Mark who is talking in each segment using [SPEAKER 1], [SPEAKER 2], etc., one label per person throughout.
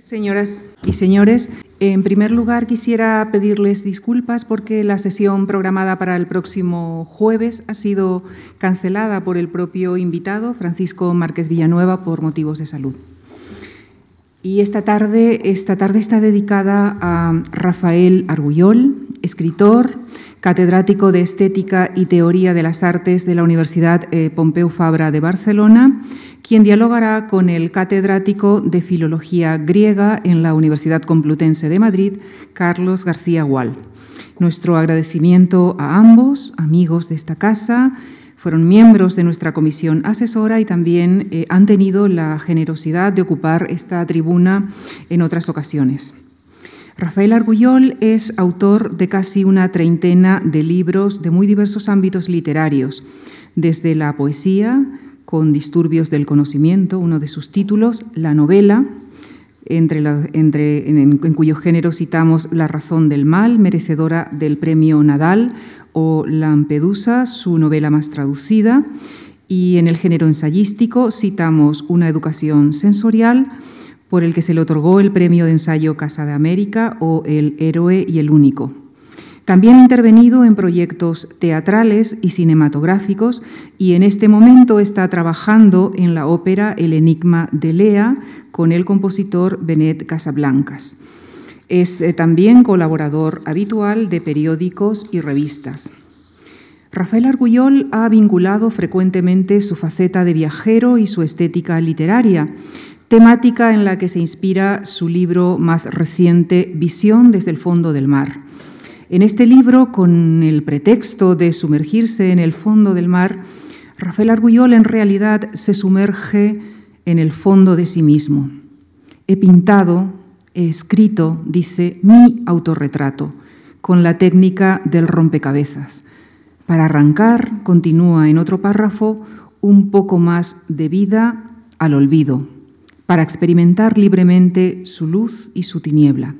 [SPEAKER 1] Señoras y señores, en primer lugar quisiera pedirles disculpas porque la sesión programada para el próximo jueves ha sido cancelada por el propio invitado, Francisco Márquez Villanueva, por motivos de salud. Y esta tarde, esta tarde está dedicada a Rafael Argullol, escritor, catedrático de Estética y Teoría de las Artes de la Universidad eh, Pompeu Fabra de Barcelona, quien dialogará con el catedrático de Filología Griega en la Universidad Complutense de Madrid, Carlos García Gual. Nuestro agradecimiento a ambos, amigos de esta casa, fueron miembros de nuestra comisión asesora y también eh, han tenido la generosidad de ocupar esta tribuna en otras ocasiones. Rafael Argullol es autor de casi una treintena de libros de muy diversos ámbitos literarios, desde la poesía, con disturbios del conocimiento, uno de sus títulos, la novela, entre en, cuyo género citamos La razón del mal, merecedora del premio Nadal, o Lampedusa, su novela más traducida, y en el género ensayístico citamos Una educación sensorial, por el que se le otorgó el premio de ensayo Casa de América o El héroe y el único. También ha intervenido en proyectos teatrales y cinematográficos y en este momento está trabajando en la ópera El Enigma de Lea con el compositor Benet Casablancas. Es eh, también colaborador habitual de periódicos y revistas. Rafael Argullol ha vinculado frecuentemente su faceta de viajero y su estética literaria, temática en la que se inspira su libro más reciente, Visión desde el fondo del mar. En este libro, con el pretexto de sumergirse en el fondo del mar, Rafael Argullol en realidad se sumerge en el fondo de sí mismo. He pintado, he escrito, dice, mi autorretrato, con la técnica del rompecabezas. Para arrancar, continúa en otro párrafo, un poco más de vida al olvido, para experimentar libremente su luz y su tiniebla.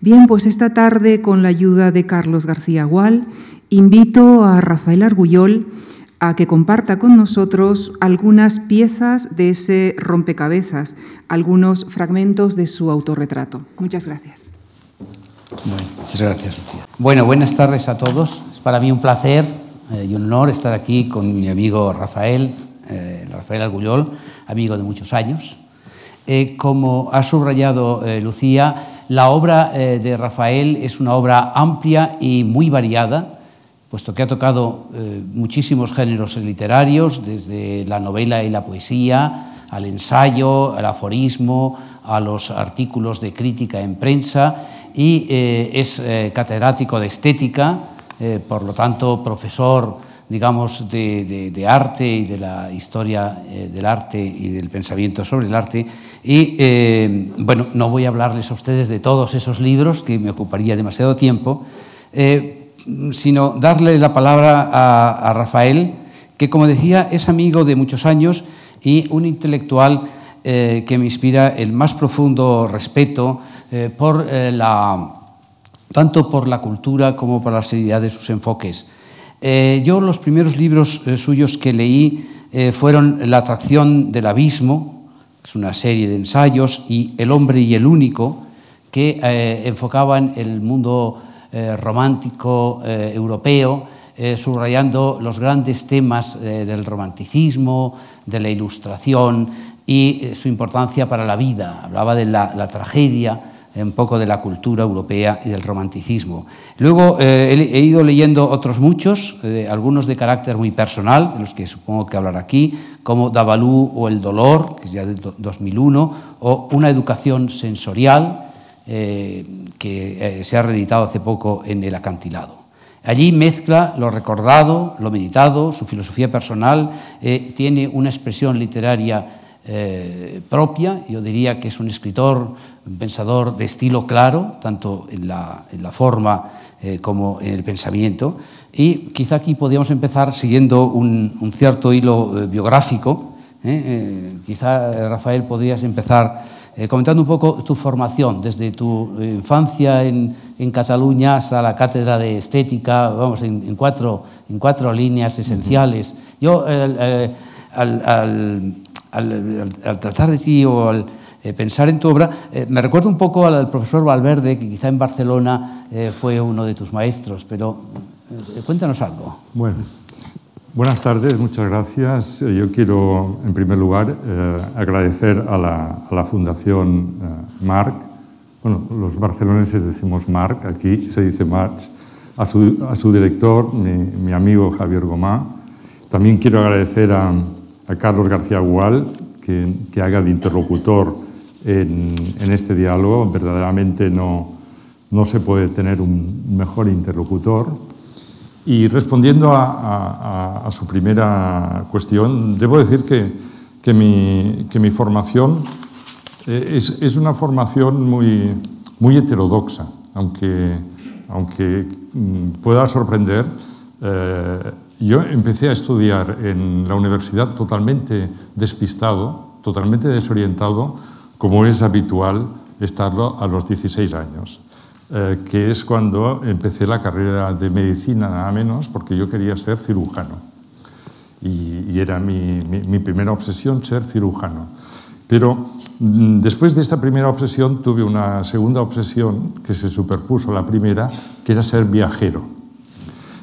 [SPEAKER 1] Bien, pues esta tarde, con la ayuda de Carlos García Gual, invito a Rafael Argullol a que comparta con nosotros algunas piezas de ese rompecabezas, algunos fragmentos de su autorretrato. Muchas gracias.
[SPEAKER 2] Muchas gracias, Lucía. Bueno, buenas tardes a todos. Es para mí un placer eh, y un honor estar aquí con mi amigo Rafael, eh, Rafael Argullol, amigo de muchos años. Eh, como ha subrayado Lucía, la obra eh, de Rafael es una obra amplia y muy variada, puesto que ha tocado eh, muchísimos géneros literarios, desde la novela y la poesía, al ensayo, al aforismo, a los artículos de crítica en prensa y eh, es catedrático de estética, por lo tanto profesor digamos, de, arte y de la historia eh, del arte y del pensamiento sobre el arte. Y eh, bueno, no voy a hablarles a ustedes de todos esos libros, que me ocuparía demasiado tiempo, eh, sino darle la palabra a, Rafael, que como decía es amigo de muchos años y un intelectual que me inspira el más profundo respeto por la, tanto por la cultura como por la seriedad de sus enfoques. Eh, yo los primeros libros eh, suyos que leí eh, fueron La atracción del abismo, que es una serie de ensayos, y El hombre y el único, que enfocaban el mundo romántico europeo, subrayando los grandes temas del romanticismo, de la ilustración y su importancia para la vida. Hablaba de la tragedia, un poco de la cultura europea y del romanticismo. Luego eh, he, ido leyendo otros muchos, eh, algunos de carácter muy personal, de los que supongo que hablar aquí, como Davalú o El dolor, que es ya de 2001, o Una educación sensorial, eh, que se ha reeditado hace poco en El acantilado. Allí mezcla lo recordado, lo meditado, su filosofía personal, tiene una expresión literaria propia, yo diría que es un escritor un pensador de estilo claro, tanto en la, forma eh, como en el pensamiento. Y quizá aquí podríamos empezar siguiendo un, cierto hilo eh, biográfico. ¿eh? quizá, Rafael, podrías empezar comentando un poco tu formación, desde tu infancia en, Cataluña hasta la cátedra de estética, vamos, en, cuatro, en cuatro líneas esenciales. Yo, al, al, tratar de ti o al eh, pensar en tu obra. Eh, me recuerda un poco al profesor Valverde, que quizá en Barcelona eh, fue uno de tus maestros, pero cuéntanos algo.
[SPEAKER 3] Bueno, buenas tardes, muchas gracias. Yo quiero, en primer lugar, agradecer a la, Fundación Marc. Bueno, los barceloneses decimos Marc, aquí se dice March. A su, director, mi, mi, amigo Javier Gomá. También quiero agradecer a, Carlos García Gual, que haga de interlocutor en, este diálogo. Verdaderamente no, no, se puede tener un mejor interlocutor. Y respondiendo a, su primera cuestión, debo decir que, que, mi, que mi, formación eh, es, es, una formación muy, muy heterodoxa, aunque, aunque mm, pueda sorprender. Eh, yo empecé a estudiar en la universidad totalmente despistado, totalmente desorientado, como es habitual estarlo a los 16 años, eh, que es cuando empecé la carrera de medicina nada menos, porque yo quería ser cirujano. Y, era mi, mi, primera obsesión ser cirujano. Pero mm, después de esta primera obsesión tuve una segunda obsesión que se superpuso a la primera, que era ser viajero.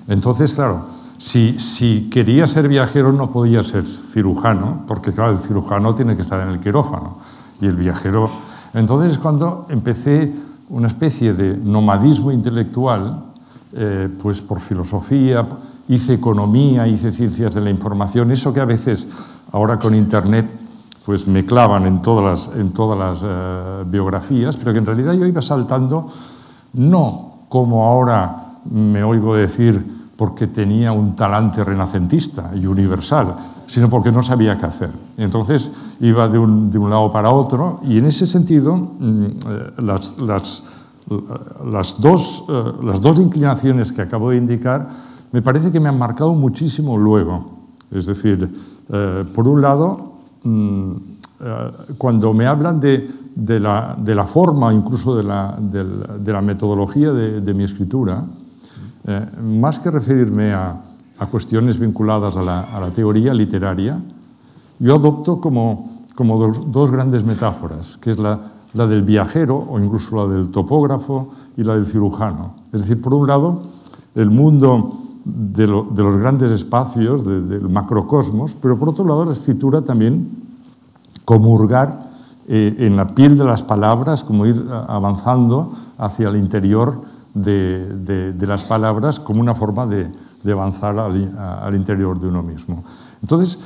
[SPEAKER 3] Entonces, claro, si, si, quería ser viajero no podía ser cirujano, porque claro, el cirujano tiene que estar en el quirófano y el viajero. Entonces, cuando empecé una especie de nomadismo intelectual, eh, pues por filosofía, hice economía, hice ciencias de la información, eso que a veces ahora con Internet pues me clavan en todas las, en todas las eh, biografías, pero que en realidad yo iba saltando no como ahora me oigo decir porque tenía un talante renacentista y universal, sino porque no sabía qué hacer. Entonces iba de un, de un lado para otro y en ese sentido mm, eh, las, las, las, dos, eh, las dos inclinaciones que acabo de indicar me parece que me han marcado muchísimo luego. Es decir, eh, por un lado, mm, cuando me hablan de, de, la, de, la, forma, incluso de la, de la metodología de, mi escritura, más que referirme a, a cuestiones vinculadas a la, teoría literaria, yo adopto como, dos, grandes metáforas, que es la, del viajero o incluso la del topógrafo y la del cirujano. Es decir, por un lado, el mundo de, lo, de los grandes espacios, de, del macrocosmos, pero por otro lado, la escritura también comurgar eh, en la piel de las palabras, como ir avanzando hacia el interior de las palabras como una forma de, de avanzar al, al, interior de uno mismo. Entonces,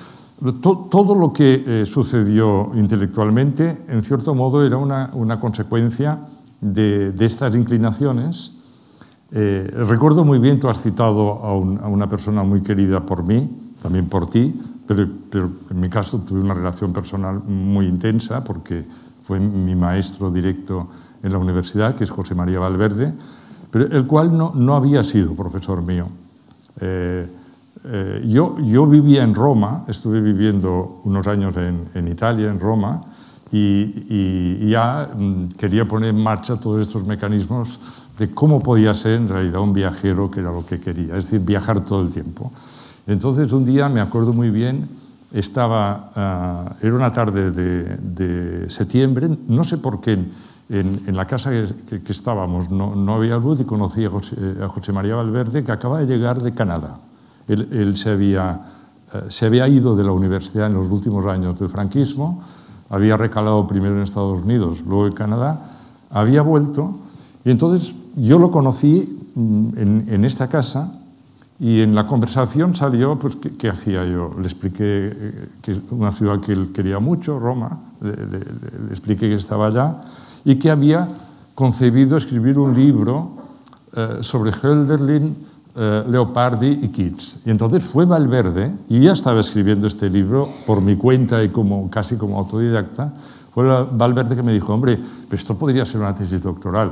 [SPEAKER 3] to, todo lo que eh, sucedió intelectualmente, en cierto modo, era una, una consecuencia de, de, estas inclinaciones. Eh, recuerdo muy bien, tú has citado a, un, a, una persona muy querida por mí, también por ti, pero, pero en mi caso tuve una relación personal muy intensa porque fue mi maestro directo en la universidad, que es José María Valverde, pero el cual no, no había sido profesor mío. Eh, eh, yo, yo, vivía en Roma, estuve viviendo unos años en, en Italia, en Roma, y, y, ya mm, quería poner en marcha todos estos mecanismos de cómo podía ser en realidad un viajero, que era lo que quería, es decir, viajar todo el tiempo. Entonces un día, me acuerdo muy bien, estaba, uh, era una tarde de, de, septiembre, no sé por qué, en, en la casa que, que, que estábamos no, no, había luz y conocí a José, a José, María Valverde, que acaba de llegar de Canadá. Él, él se, había, eh, se había ido de la universidad en los últimos años del franquismo, había recalado primero en Estados Unidos, luego en Canadá, había vuelto y entonces yo lo conocí mm, en, en esta casa y en la conversación salió, pues, ¿qué, qué hacía yo? Le expliqué eh, que una ciudad que él quería mucho, Roma, le, le, le expliqué que estaba allá y que había concebido escribir un libro eh, sobre Hölderlin, eh, Leopardi y Keats. Y entonces fue Valverde, y ya estaba escribiendo este libro por mi cuenta y como, casi como autodidacta, fue Valverde que me dijo, hombre, esto podría ser una tesis doctoral.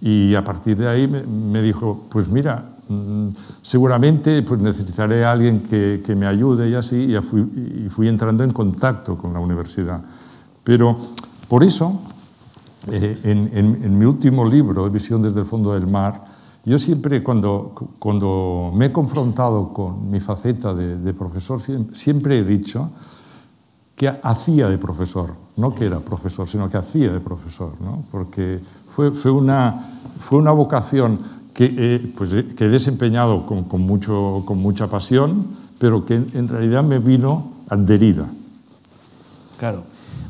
[SPEAKER 3] Y a partir de ahí me, me dijo, pues mira, mmm, seguramente pues necesitaré a alguien que, que, me ayude y así, y fui, y fui entrando en contacto con la universidad. Pero por eso eh, en, en, en, mi último libro, Visión desde el fondo del mar, yo siempre cuando, cuando, me he confrontado con mi faceta de, de profesor, siempre he dicho, que hacía de profesor, no que era profesor, sino que hacía de profesor, ¿no? porque fue, fue, una, fue una vocación que, eh, pues, que he desempeñado con, con, mucho, con mucha pasión, pero que en realidad me vino adherida.
[SPEAKER 2] Claro.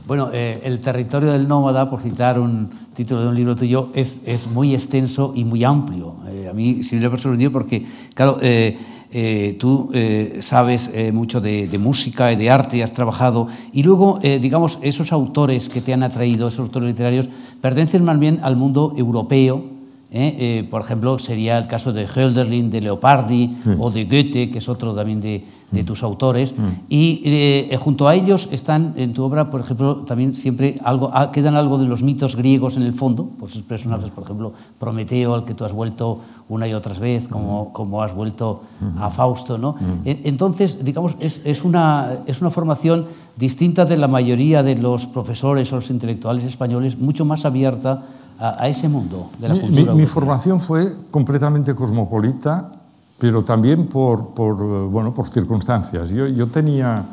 [SPEAKER 2] Bueno, eh, el territorio del nómada, por citar un título de un libro tuyo, es, es muy extenso y muy amplio. Eh, a mí sí me ha sorprendido porque, claro, eh, eh tú sabes mucho de, de, música y de arte, has trabajado, y luego, digamos, esos autores que te han atraído, esos autores literarios, pertenecen más bien al mundo europeo, ¿eh? Eh, por ejemplo, sería el caso de Hölderlin, de Leopardi sí. o de Goethe, que es otro también de, de mm. tus autores. Mm. Y eh, junto a ellos están en tu obra, por ejemplo, también siempre algo, ah, quedan algo de los mitos griegos en el fondo, por esos personajes, por ejemplo, Prometeo, al que tú has vuelto una y otra vez, como, mm. como has vuelto a Fausto. ¿no? Entonces, digamos, es, es, una, es una formación distinta de la mayoría de los profesores o los intelectuales españoles, mucho más abierta a, a ese mundo de la cultura.
[SPEAKER 3] Mi, mi, formación fue completamente cosmopolita, pero también por, por, bueno, por circunstancias. Yo, yo tenía...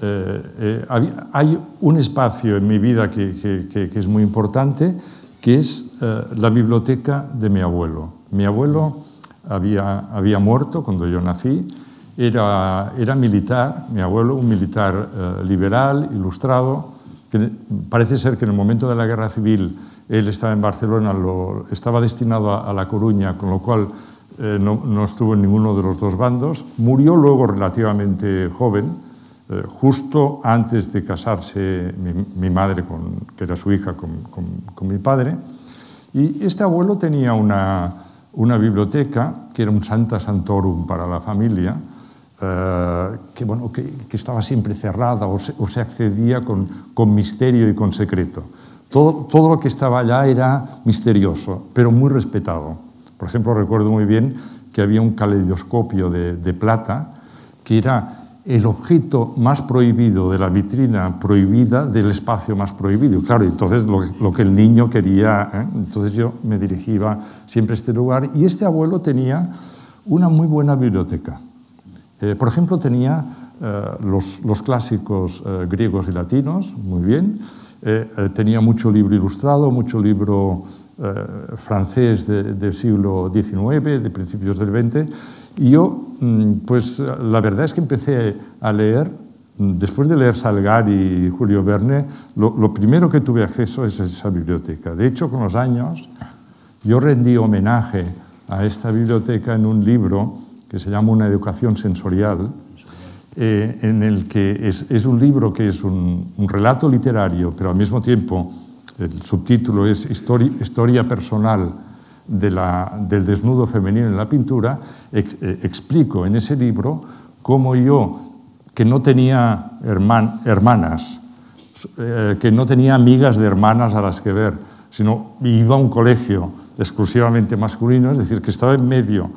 [SPEAKER 3] Eh, eh, había, hay un espacio en mi vida que, que, que, que es muy importante, que es eh, la biblioteca de mi abuelo. Mi abuelo había, había muerto cuando yo nací, era, era militar, mi abuelo, un militar eh, liberal, ilustrado, que parece ser que en el momento de la guerra civil él estaba en Barcelona, lo, estaba destinado a, a, La Coruña, con lo cual eh, no, no, estuvo en ninguno de los dos bandos. Murió luego relativamente joven, eh, justo antes de casarse mi, mi madre, con, que era su hija, con, con, con, mi padre. Y este abuelo tenía una, una biblioteca que era un Santa Santorum para la familia, Uh, que, bueno, que, que, estaba siempre cerrada o se, o se accedía con, con, misterio y con secreto. Todo, todo lo que estaba allá era misterioso, pero muy respetado. Por ejemplo, recuerdo muy bien que había un caleidoscopio de, de plata que era el objeto más prohibido de la vitrina prohibida del espacio más prohibido. Claro, entonces lo, lo que el niño quería, ¿eh? entonces yo me dirigía siempre a este lugar y este abuelo tenía una muy buena biblioteca. Eh, por ejemplo, tenía eh, los, los, clásicos eh, griegos y latinos, muy bien, Eh, eh, tenía mucho libro ilustrado, mucho libro eh, francés de, del siglo XIX, de principios del XX, y yo, mm, pues la verdad es que empecé a leer, mm, después de leer Salgari y Julio Verne, lo, lo primero que tuve acceso es a esa biblioteca. De hecho, con los años, yo rendí homenaje a esta biblioteca en un libro que se llama Una educación sensorial, eh, en el que es, un libro que es un, relato literario, pero al mismo tiempo el subtítulo es Historia, personal de la, del desnudo femenino en la pintura, eh, explico en ese libro cómo yo, que no tenía herman, hermanas, eh, que no tenía amigas de hermanas a las que ver, sino iba a un colegio exclusivamente masculino, es decir, que estaba en medio.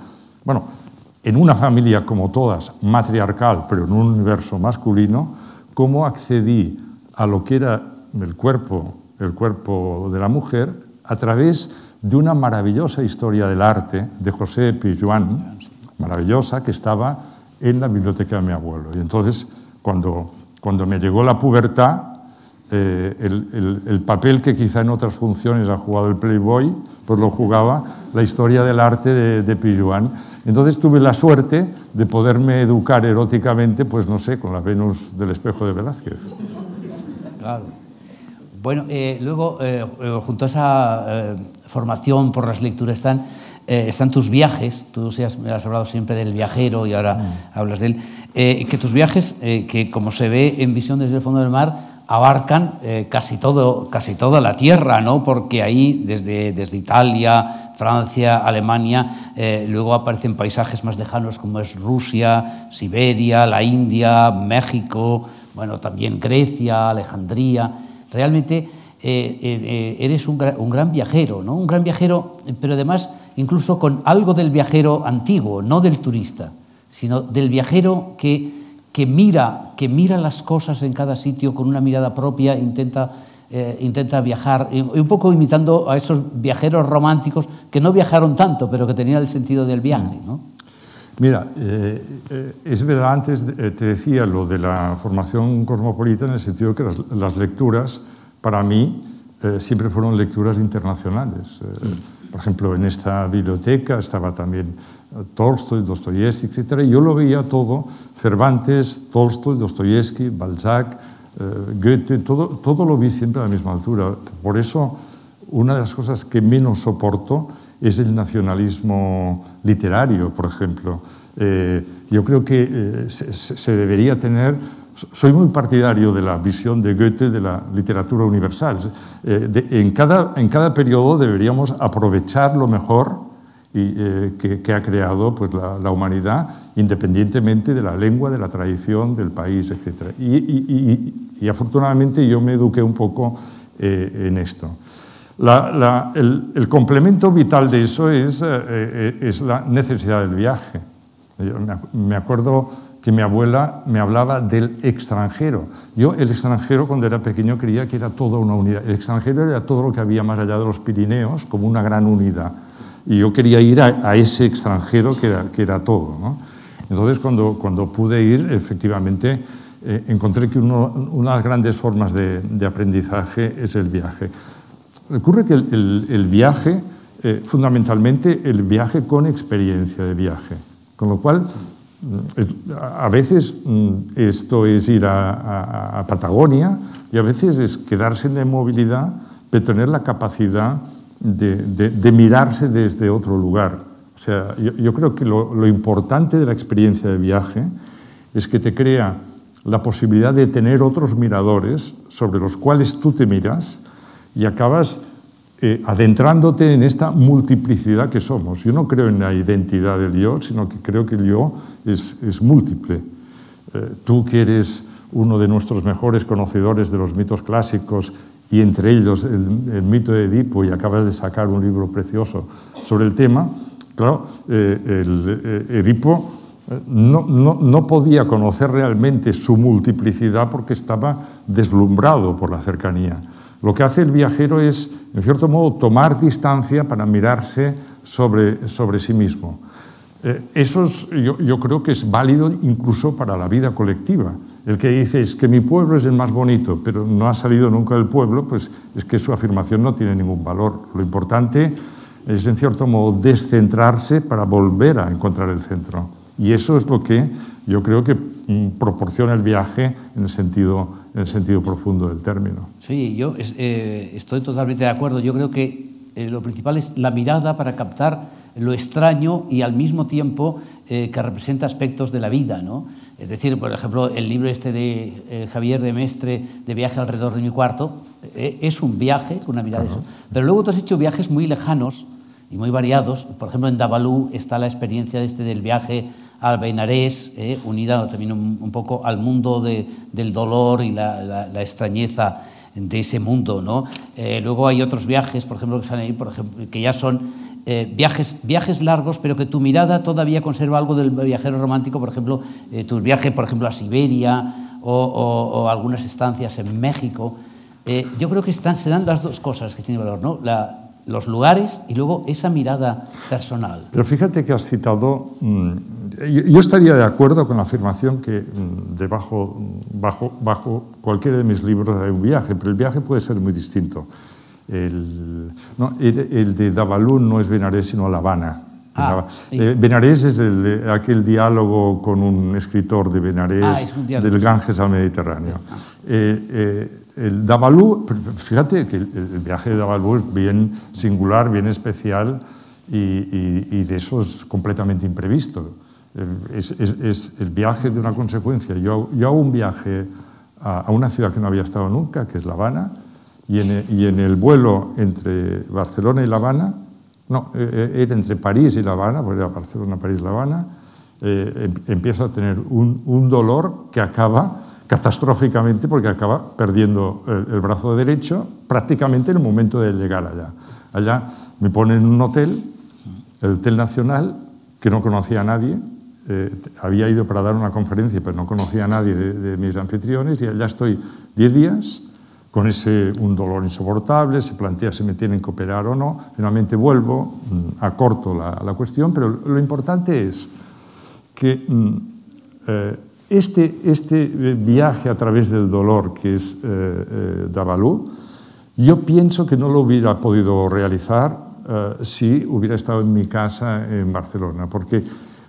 [SPEAKER 3] Bueno, en una familia como todas, matriarcal, pero en un universo masculino, cómo accedí a lo que era el cuerpo, el cuerpo de la mujer a través de una maravillosa historia del arte de José Pijuan, maravillosa, que estaba en la biblioteca de mi abuelo. Y entonces, cuando, cuando me llegó la pubertad, eh, el, el, el, papel que quizá en otras funciones ha jugado el Playboy, pues lo jugaba la historia del arte de, de Pijuan. Entonces tuve la suerte de poderme educar eróticamente, pues no sé, con la Venus del espejo de Velázquez.
[SPEAKER 2] Claro. Bueno, eh, luego, eh, junto a esa eh, formación por las lecturas están, eh, están tus viajes, tú has, has, hablado siempre del viajero y ahora mm. hablas de él, eh, que tus viajes, eh, que como se ve en Visión desde el fondo del mar, abarcan eh, casi, todo, casi toda la tierra, ¿no? porque ahí desde, desde Italia, Francia, Alemania, eh, luego aparecen paisajes más lejanos como es Rusia, Siberia, la India, México, bueno, también Grecia, Alejandría. Realmente eh, eres un, un, gran viajero, ¿no? un gran viajero, pero además incluso con algo del viajero antiguo, no del turista, sino del viajero que que mira, que mira las cosas en cada sitio con una mirada propia, intenta, eh, intenta viajar, y un poco imitando a esos viajeros románticos que no viajaron tanto, pero que tenían el sentido del viaje. ¿no?
[SPEAKER 3] Mira, eh, eh, es verdad, antes te decía lo de la formación cosmopolita en el sentido que las, las lecturas, para mí, siempre fueron lecturas internacionales. Por ejemplo, en esta biblioteca estaba también Tolstoy, Dostoyevsky, etc. Yo lo veía todo, Cervantes, Tolstoy, Dostoyevsky, Balzac, eh, Goethe, todo, todo lo vi siempre a la misma altura. Por eso, una de las cosas que menos soporto es el nacionalismo literario, por ejemplo. Eh, yo creo que eh, se, debería tener... Soy muy partidario de la visión de Goethe de la literatura universal. En, cada, en cada periodo deberíamos aprovechar lo mejor eh, que, ha creado pues, la, humanidad, independientemente de la lengua, de la tradición, del país, etc. Y, afortunadamente yo me eduqué un poco eh, en esto. El, complemento vital de eso es, eh, es la necesidad del viaje. Yo me acuerdo que mi abuela me hablaba del extranjero. Yo el extranjero cuando era pequeño creía que era toda una unidad. El extranjero era todo lo que había más allá de los Pirineos como una gran unidad. Y yo quería ir a, a ese extranjero que era, que era todo. ¿no? Entonces cuando, cuando pude ir, efectivamente, eh, encontré que uno, una de las grandes formas de, de aprendizaje es el viaje. Ocurre que el, el, el viaje, eh, fundamentalmente el viaje con experiencia de viaje, con lo cual a veces mm, esto es ir a, a, a, Patagonia y a veces es quedarse en la movilidad, pero tener la capacidad de, mirarse desde otro lugar. O sea, yo, creo que lo, importante de la experiencia de viaje es que te crea la posibilidad de tener otros miradores sobre los cuales tú te miras y acabas eh, adentrándote en esta multiplicidad que somos. Yo no creo en la identidad del yo, sino que creo que el yo es, es múltiple. Eh, tú que eres uno de nuestros mejores conocedores de los mitos clásicos y entre ellos el, el mito de Edipo y acabas de sacar un libro precioso sobre el tema, claro, eh, el, eh, Edipo no, no, no, podía conocer realmente su multiplicidad porque estaba deslumbrado por la cercanía. Lo que hace el viajero es, en cierto modo, tomar distancia para mirarse sobre, sobre sí mismo. Eh, eso es, yo, yo, creo que es válido incluso para la vida colectiva. El que dice es que mi pueblo es el más bonito, pero no ha salido nunca del pueblo, pues es que su afirmación no tiene ningún valor. Lo importante es, en cierto modo, descentrarse para volver a encontrar el centro. Y eso es lo que yo creo que mm, proporciona el viaje en el sentido profundo del término.
[SPEAKER 2] Sí, yo eh, estoy totalmente de acuerdo. Yo creo que eh, lo principal es la mirada para captar lo extraño y al mismo tiempo eh, que representa aspectos de la vida. ¿no? Es decir, por ejemplo, el libro este de eh, Javier de Mestre, de Viaje alrededor de mi cuarto, eh, es un viaje una mirada -huh. de eso. Pero luego tú has hecho viajes muy lejanos y muy variados. Por ejemplo, en Davalú está la experiencia de este del viaje al Benarés, eh, unida también un, un, poco al mundo de, del dolor y la, la, la, extrañeza de ese mundo. ¿no? Eh, luego hay otros viajes, por ejemplo, que, salen ahí, por ejemplo, que ya son eh, viajes, viajes largos, pero que tu mirada todavía conserva algo del viajero romántico, por ejemplo, eh, tu viaje, por ejemplo, a Siberia o, algunas estancias en México. Eh, yo creo que están, se dan las dos cosas que tienen valor, ¿no? Los lugares y luego esa mirada personal.
[SPEAKER 3] Pero fíjate que has citado, mmm, yo, estaría de acuerdo con la afirmación que mmm, debajo, bajo, bajo cualquiera de mis libros hay un viaje, pero el viaje puede ser muy distinto. El, no, el, de Davalún no es Benarés, sino La Habana. Ah, eh, Benarés es el, aquel diálogo con un escritor de Benarés, ah, del Ganges al Mediterráneo. Ah. Eh, eh, el Davalú, fíjate que el, el, viaje de Davalú es bien singular, bien especial y, y, y de eso es completamente imprevisto. Es, es, es, el viaje de una consecuencia. Yo, yo hago un viaje a, a, una ciudad que no había estado nunca, que es La Habana, y en, y en el vuelo entre Barcelona y La Habana, no, eh, era entre París y La Habana, porque era Barcelona, París, La Habana, eh, em, empiezo a tener un, un dolor que acaba catastróficamente porque acaba perdiendo el, el, brazo derecho prácticamente en el momento de llegar allá. Allá me ponen en un hotel, el Hotel Nacional, que no conocía a nadie. Eh, había ido para dar una conferencia, pero no conocía a nadie de, de mis anfitriones y allá estoy 10 días con ese un dolor insoportable, se plantea si me tienen que operar o no. Finalmente vuelvo, mm, acorto la, la cuestión, pero lo importante es que mm, eh, este, este viaje a través del dolor que es eh, eh, Davalú, yo pienso que no lo hubiera podido realizar si hubiera estado en mi casa en Barcelona, porque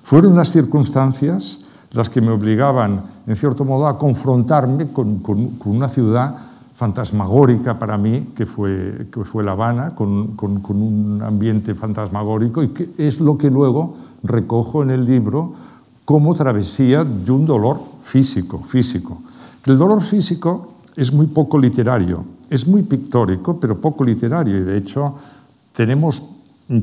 [SPEAKER 3] fueron las circunstancias las que me obligaban, en cierto modo, a confrontarme con, con, con una ciudad fantasmagórica para mí, que fue, que fue La Habana, con, con, un ambiente fantasmagórico, y que es lo que luego recojo en el libro como travesía de un dolor físico. físico. El dolor físico es muy poco literario, es muy pictórico, pero poco literario, y de hecho tenemos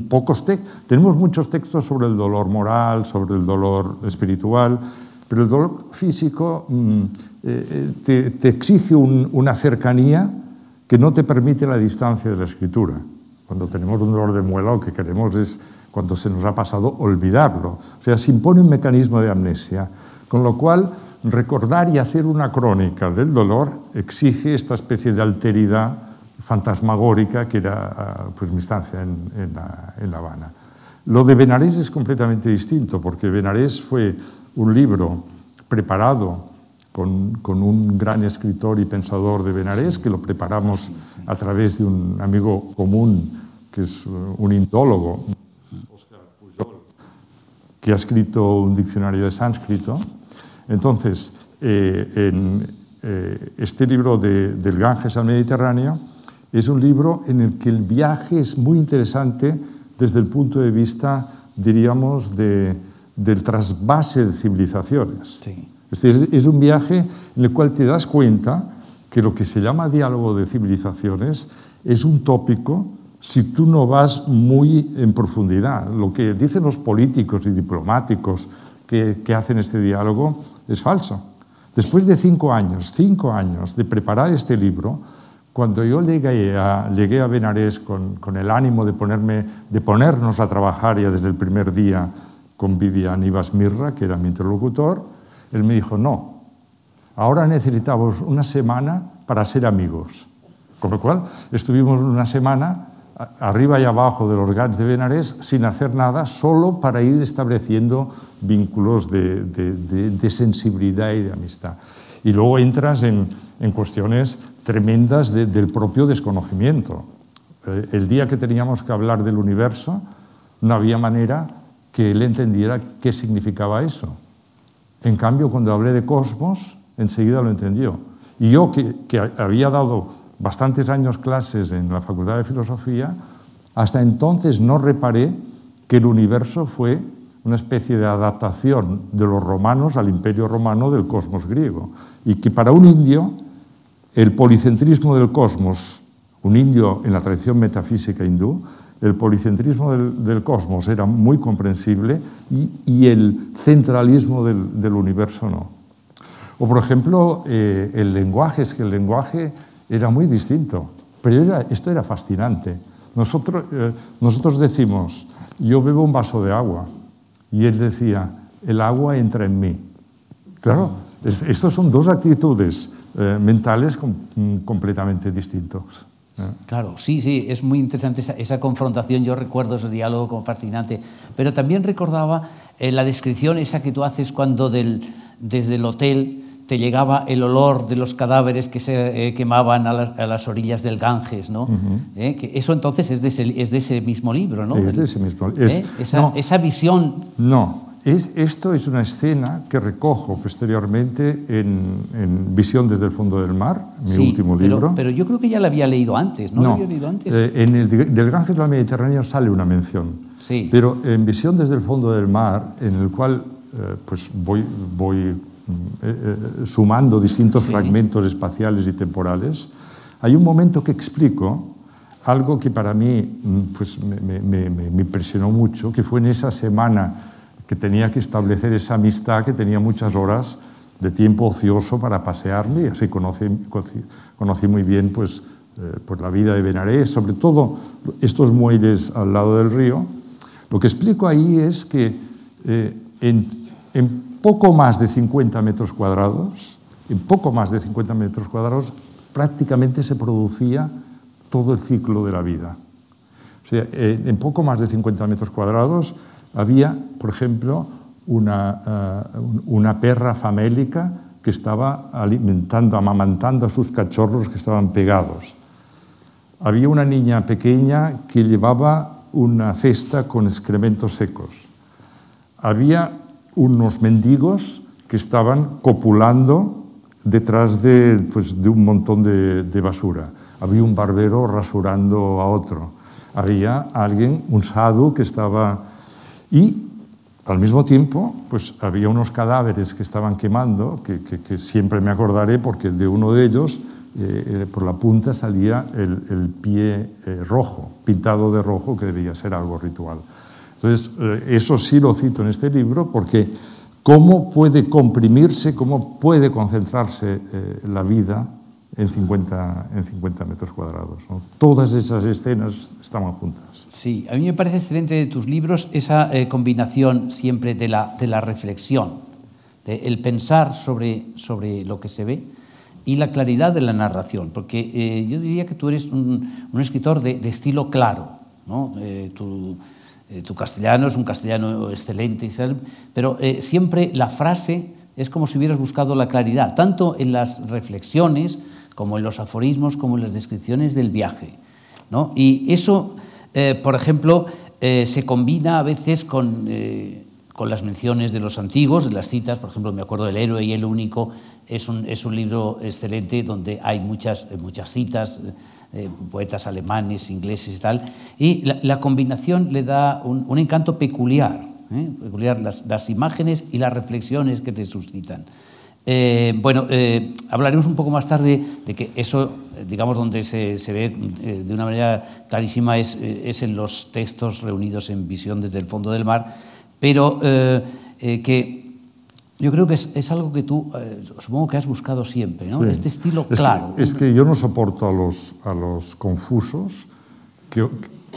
[SPEAKER 3] pocos tenemos muchos textos sobre el dolor moral, sobre el dolor espiritual, pero el dolor físico mm, eh, te, te, exige un, una cercanía que no te permite la distancia de la escritura. Cuando tenemos un dolor de muela, lo que queremos es, cuando se nos ha pasado, olvidarlo. O sea, se impone un mecanismo de amnesia, con lo cual recordar y hacer una crónica del dolor exige esta especie de alteridad fantasmagórica que era ah, pues, mi estancia en, en, la, en La Habana. Lo de Benarés es completamente distinto, porque Benarés fue un libro preparado con, con, un gran escritor y pensador de Benarés, que lo preparamos a través de un amigo común, que es un intólogo, Oscar Pujol, que ha escrito un diccionario de sánscrito. Entonces, eh, en eh, este libro de, del Ganges al Mediterráneo es un libro en el que el viaje es muy interesante desde el punto de vista, diríamos, de, del trasvase de civilizaciones.
[SPEAKER 2] Sí.
[SPEAKER 3] Es decir, es un viaje en el cual te das cuenta que lo que se llama diálogo de civilizaciones es un tópico si tú no vas muy en profundidad. Lo que dicen los políticos y diplomáticos que, que hacen este diálogo es falso. Después de cinco años, cinco años de preparar este libro, cuando yo llegué a, llegué a Benarés con, con, el ánimo de, ponerme, de ponernos a trabajar ya desde el primer día con Vivian Ibas Mirra, que era mi interlocutor, él me dijo, no, ahora necesitamos una semana para ser amigos. Con lo cual estuvimos una semana arriba y abajo de los GATS de Benarés sin hacer nada, solo para ir estableciendo vínculos de, sensibilidad y de amistad. Y luego entras en, en cuestiones tremendas del propio desconocimiento. Eh, el día que teníamos que hablar del universo, no había manera que él entendiera qué significaba eso. En cambio, cuando hablé de cosmos, enseguida lo entendió. Y yo, que, había dado bastantes años clases en la Facultad de Filosofía, hasta entonces no reparé que el universo fue una especie de adaptación de los romanos al imperio romano del cosmos griego. Y que para un indio, el policentrismo del cosmos, un indio en la tradición metafísica hindú, el policentrismo del, cosmos era muy comprensible y, el centralismo del, universo no. O, por ejemplo, eh, el lenguaje, es que el lenguaje era muy distinto, pero esto era fascinante. Nosotros, eh, nosotros decimos, yo bebo un vaso de agua, y él decía, el agua entra en mí. Claro, es, estas son dos actitudes eh, mentales com, completamente
[SPEAKER 2] Claro, sí, sí, es muy interesante esa, esa, confrontación. Yo recuerdo ese diálogo como fascinante, pero también recordaba eh, la descripción esa que tú haces cuando del, desde el hotel te llegaba el olor de los cadáveres que se eh, quemaban a, la, a, las orillas del Ganges, ¿no? Uh -huh. eh, que eso entonces es de, ese, es de, ese, mismo libro, ¿no?
[SPEAKER 3] Es de ese mismo libro.
[SPEAKER 2] Esa, no, esa, visión.
[SPEAKER 3] No, es, esto es una escena que recojo posteriormente en, en, Visión desde el fondo del mar, mi
[SPEAKER 2] sí,
[SPEAKER 3] último
[SPEAKER 2] pero,
[SPEAKER 3] libro.
[SPEAKER 2] Pero yo creo que ya la había leído antes, ¿no?
[SPEAKER 3] no
[SPEAKER 2] ¿La había leído antes?
[SPEAKER 3] Eh, en el del Ganges al Mediterráneo sale una mención.
[SPEAKER 2] Sí.
[SPEAKER 3] Pero en Visión desde el fondo del mar, en el cual eh, pues voy, voy eh, eh, sumando distintos sí. fragmentos espaciales y temporales, hay un momento que explico algo que para mí mm, pues, me, me, me, me impresionó mucho, que fue en esa semana que tenía que establecer esa amistad, que tenía muchas horas de tiempo ocioso para pasearme, y así conocí, muy bien pues, eh, pues la vida de Benarés, sobre todo estos muelles al lado del río. Lo que explico ahí es que eh, en, en poco más de 50 metros cuadrados, en poco más de 50 metros cuadrados, prácticamente se producía todo el ciclo de la vida. O sea, en poco más de 50 metros cuadrados había, por ejemplo, una, eh, una perra famélica que estaba alimentando, amamantando a sus cachorros que estaban pegados. Había una niña pequeña que llevaba una cesta con excrementos secos. Había unos mendigos que estaban copulando detrás de, pues, de un montón de, de, basura. Había un barbero rasurando a otro. Había alguien, un sadhu, que estaba... Y al mismo tiempo, pues había unos cadáveres que estaban quemando, que, siempre me acordaré porque de uno de ellos, eh, por la punta salía el, pie eh, rojo, pintado de rojo, que debía ser algo ritual. Entonces, eh, eso sí lo cito en este libro porque cómo puede comprimirse, cómo puede concentrarse eh, la vida en 50, en 50 metros cuadrados. Todas esas escenas estaban juntas.
[SPEAKER 2] Sí, a mí me parece excelente de tus libros esa eh, combinación siempre de la, de la reflexión, de el pensar sobre, sobre lo que se ve y la claridad de la narración, porque eh, yo diría que tú eres un, un escritor de, de, estilo claro, ¿no? Eh, tu, tu, castellano es un castellano excelente, pero siempre la frase es como si hubieras buscado la claridad, tanto en las reflexiones como en los aforismos, como en las descripciones del viaje. ¿no? Y eso, eh, por ejemplo, eh, se combina a veces con, eh, con, las menciones de los antiguos, de las citas, por ejemplo, me acuerdo del héroe y el único, es un, es un libro excelente donde hay muchas, muchas citas, poetas alemanes, ingleses y tal, y la, la combinación le da un, un encanto peculiar, peculiar las, las imágenes y las reflexiones que te suscitan. Eh, bueno, eh, hablaremos un poco más tarde de que eso, digamos, donde se, se ve eh, de una manera clarísima es, es, en los textos reunidos en visión desde el fondo del mar, pero que yo creo que es, es algo que tú, supongo que has buscado siempre, ¿no? Sí. Este estilo
[SPEAKER 3] es
[SPEAKER 2] claro.
[SPEAKER 3] Que, es que yo no soporto a los, a los confusos que,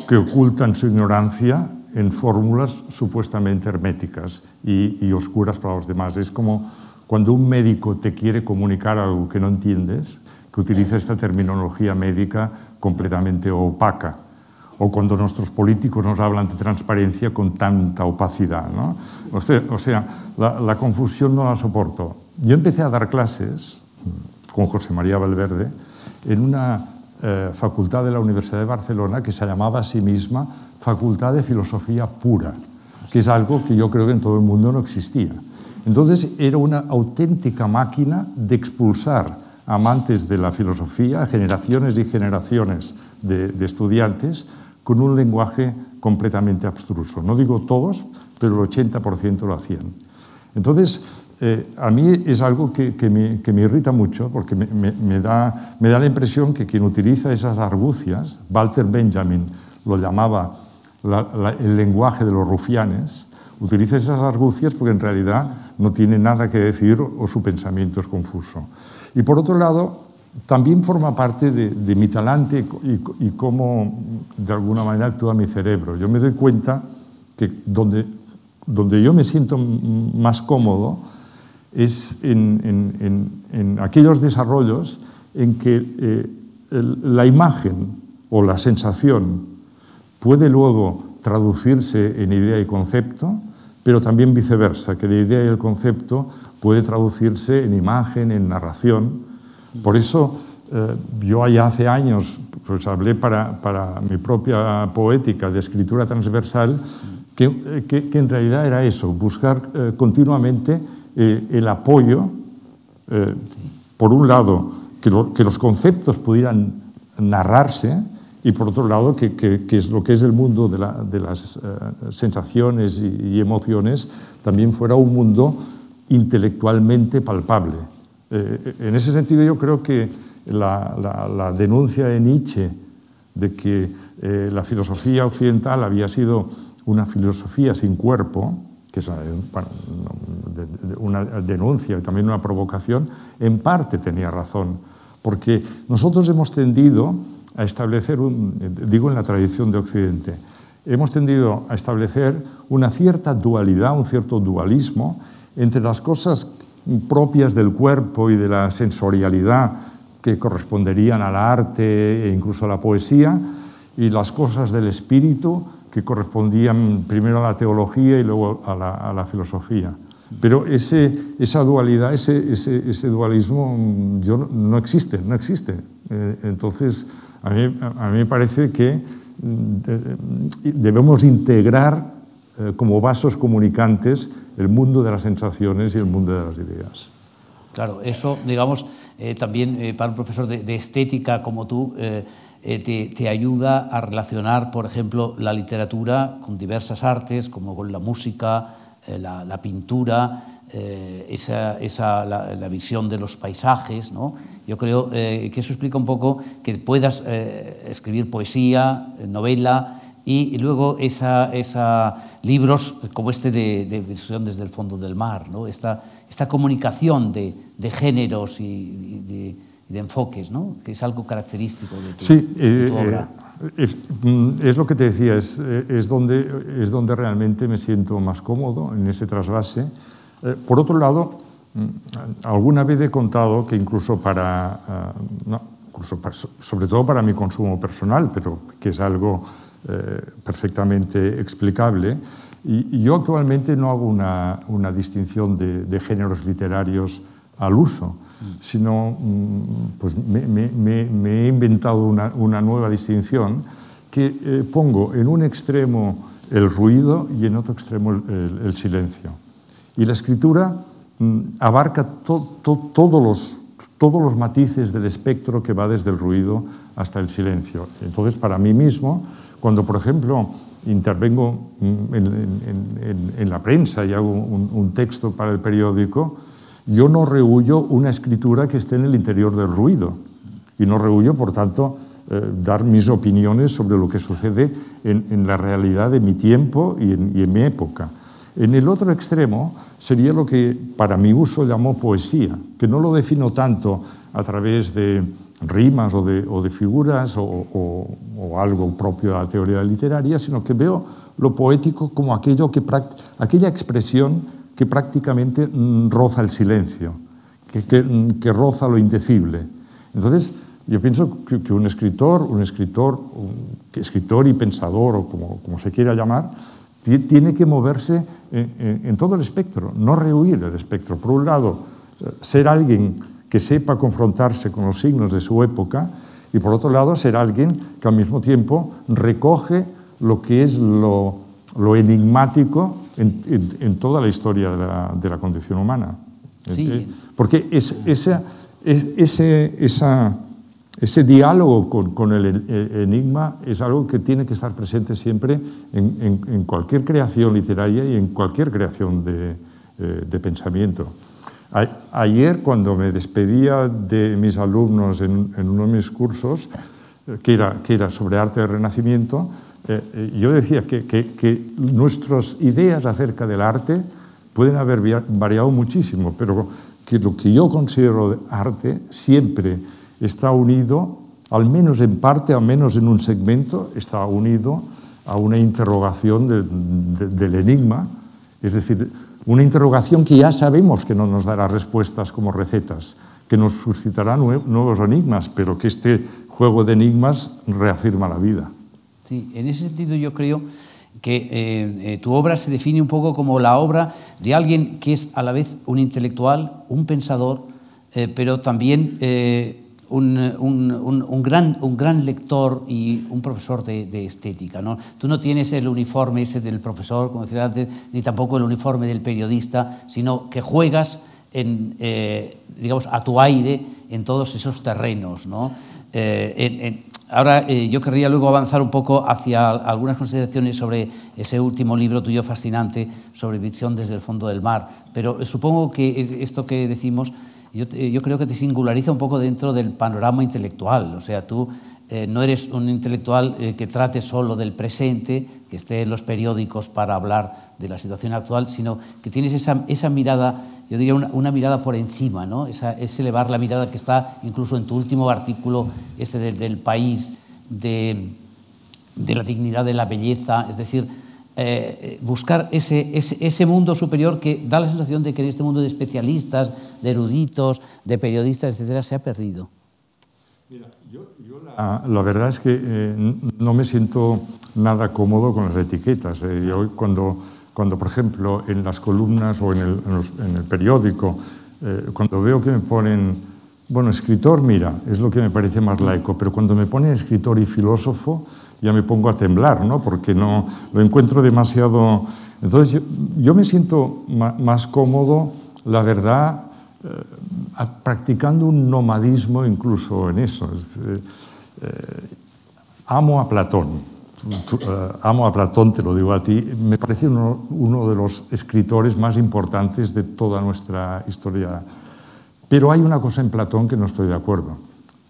[SPEAKER 3] que ocultan su ignorancia en fórmulas supuestamente herméticas y, y oscuras para los demás. Es como cuando un médico te quiere comunicar algo que no entiendes, que utiliza esta terminología médica completamente opaca, o cuando nuestros políticos nos hablan de transparencia con tanta opacidad. ¿no? O sea, o sea la, la, confusión no la soporto. Yo empecé a dar clases con José María Valverde en una eh, facultad de la Universidad de Barcelona que se llamaba a sí misma Facultad de Filosofía Pura, que es algo que yo creo que en todo el mundo no existía. Entonces era una auténtica máquina de expulsar amantes de la filosofía, generaciones y generaciones de, estudiantes, con un lenguaje completamente abstruso. No digo todos, pero el 80% lo hacían. Entonces, eh, a mí es algo que, me, irrita mucho, porque me, da, me da la impresión que quien utiliza esas argucias, Walter Benjamin lo llamaba la, la, el lenguaje de los rufianes, utiliza esas argucias porque en realidad no tiene nada que decir o su pensamiento es confuso. Y por otro lado, también forma parte de, mi talante y, y, cómo de alguna manera actúa mi cerebro. Yo me doy cuenta que donde, donde yo me siento más cómodo es en, en, en, aquellos desarrollos en que eh, la imagen o la sensación puede luego traducirse en idea y concepto, pero también viceversa, que la idea y el concepto puede traducirse en imagen, en narración. Por eso eh, yo allá hace años pues, hablé para, para, mi propia poética de escritura transversal, que, que, que en realidad era eso, buscar eh, continuamente eh, el apoyo, eh, por un lado, que los conceptos pudieran narrarse, y por otro lado, que, que, que, es lo que es el mundo de, la, de las uh, sensaciones y, y, emociones también fuera un mundo intelectualmente palpable. Eh, en ese sentido, yo creo que la, la, la denuncia de Nietzsche de que eh, la filosofía occidental había sido una filosofía sin cuerpo, que es una, bueno, una denuncia y también una provocación, en parte tenía razón, porque nosotros hemos tendido a establecer, un, digo en la tradición de Occidente, hemos tendido a establecer una cierta dualidad, un cierto dualismo entre las cosas propias del cuerpo y de la sensorialidad que corresponderían al arte e incluso a la poesía, y las cosas del espíritu que correspondían primero a la teología y luego a la, a la filosofía. Pero ese, esa dualidad, ese, ese, ese dualismo mm, yo no, existe, no existe. Eh, entonces, a mí, a mí, me parece que mm, debemos integrar eh, como vasos comunicantes el mundo de las sensaciones y el mundo de las ideas.
[SPEAKER 2] Claro, eso, digamos, eh, también eh, para un profesor de, estética como tú, te, te, ayuda a relacionar, por ejemplo, la literatura con diversas artes, como con la música, la, pintura, esa, esa, la, la, visión de los paisajes. ¿no? Yo creo que eso explica un poco que puedas escribir poesía, novela, y, y luego esa, esa, libros como este de, de, Visión desde el fondo del mar, ¿no? esta, esta comunicación de, de géneros y, de, de, enfoques, ¿no? que es algo característico de tu,
[SPEAKER 3] sí,
[SPEAKER 2] eh, de tu obra.
[SPEAKER 3] Es, es, lo que te decía, es, es, donde, es donde realmente me siento más cómodo, en ese trasvase. Eh, por otro lado, mm, alguna vez he contado que incluso para, uh, no, sobre todo para mi consumo personal, pero que es algo eh, perfectamente explicable. Y, yo actualmente no hago una, distinción de, de, géneros literarios al uso, sino mm, pues me, he inventado una, nueva distinción que eh, pongo en un extremo el ruido y en otro extremo el silencio. Y la escritura mm, abarca to, to, todos, los, matices del espectro que va desde el ruido hasta el silencio. Entonces, para mí mismo, cuando, por ejemplo, intervengo en, en, la prensa y hago un, texto para el periódico, yo no rehuyo una escritura que esté en el interior del ruido. Y no rehuyo, por tanto, eh, dar mis opiniones sobre lo que sucede en, la realidad de mi tiempo y en mi época. En el otro extremo sería lo que para mi uso llamo poesía, que no lo defino tanto a través de rimas o de, figuras o, algo propio de la teoría literaria, sino que veo lo poético como aquello que, aquella expresión que prácticamente mm, roza el silencio, mm, que, roza lo indecible. Entonces, yo pienso que, un escritor, un escritor, un escritor y pensador, o como se quiera llamar, tiene que moverse en, en, en todo el espectro, no rehuir el espectro. Por un lado, eh, ser alguien que sepa confrontarse con los signos de su época y por otro lado ser alguien que al mismo tiempo recoge lo que es lo, lo enigmático en, en, en, toda la historia de la, de la condición humana.
[SPEAKER 2] Sí.
[SPEAKER 3] Eh, porque es, esa, es, ese, esa, ese diálogo con, con el, el, enigma es algo que tiene que estar presente siempre en, en cualquier creación literaria y en cualquier creación de, eh, de pensamiento. Ayer, cuando me despedía de mis alumnos en, en uno de mis cursos, eh, que era, que era sobre arte del Renacimiento, eh, eh, yo decía que, que, que, nuestras ideas acerca del arte pueden haber variado muchísimo, pero que lo que yo considero arte siempre está unido, al menos en parte, al menos en un segmento, está unido a una interrogación de, de, del enigma, es decir, una interrogación que ya sabemos que no nos dará respuestas como recetas, que nos suscitará nuevos enigmas, pero que este juego de enigmas reafirma la vida.
[SPEAKER 2] Sí, en ese sentido yo creo que eh, eh, tu obra se define un poco como la obra de alguien que es a la vez un intelectual, un pensador, eh, pero también un, un, un, gran, un gran lector y un profesor de, de estética. ¿no? Tú no tienes el uniforme ese del profesor, como decía antes, ni tampoco el uniforme del periodista, sino que juegas en, eh, digamos, a tu aire en todos esos terrenos. ¿no? Eh, en, en, ahora eh, yo querría luego avanzar un poco hacia algunas consideraciones sobre ese último libro tuyo fascinante sobre visión desde el fondo del mar, pero supongo que esto que decimos yo, yo, creo que te singulariza un poco dentro del panorama intelectual. O sea, tú eh, no eres un intelectual eh, que trate solo del presente, que esté en los periódicos para hablar de la situación actual, sino que tienes esa, esa mirada, yo diría una, una mirada por encima, ¿no? esa, es elevar la mirada que está incluso en tu último artículo, este de, del país, de, de la dignidad de la belleza, es decir, eh, buscar ese, ese, ese, mundo superior que da la sensación de que en este mundo de especialistas, de eruditos, de periodistas, etcétera, se ha perdido.
[SPEAKER 3] Mira, la, verdad es que eh, no me siento nada cómodo con las etiquetas. Eh. Yo cuando, cuando, por ejemplo, en las columnas o en el, en el periódico, eh, cuando veo que me ponen, bueno, escritor, mira, es lo que me parece más laico, pero cuando me ponen escritor y filósofo, ya me pongo a temblar, ¿no? Porque no, lo encuentro demasiado... Entonces yo, yo me siento más cómodo, la verdad, practicando un nomadismo incluso en eso. Eh, amo a Platón, eh, amo a Platón, te lo digo a ti, me parece uno, uno, de los escritores más importantes de toda nuestra historia. Pero hay una cosa en Platón que no estoy de acuerdo,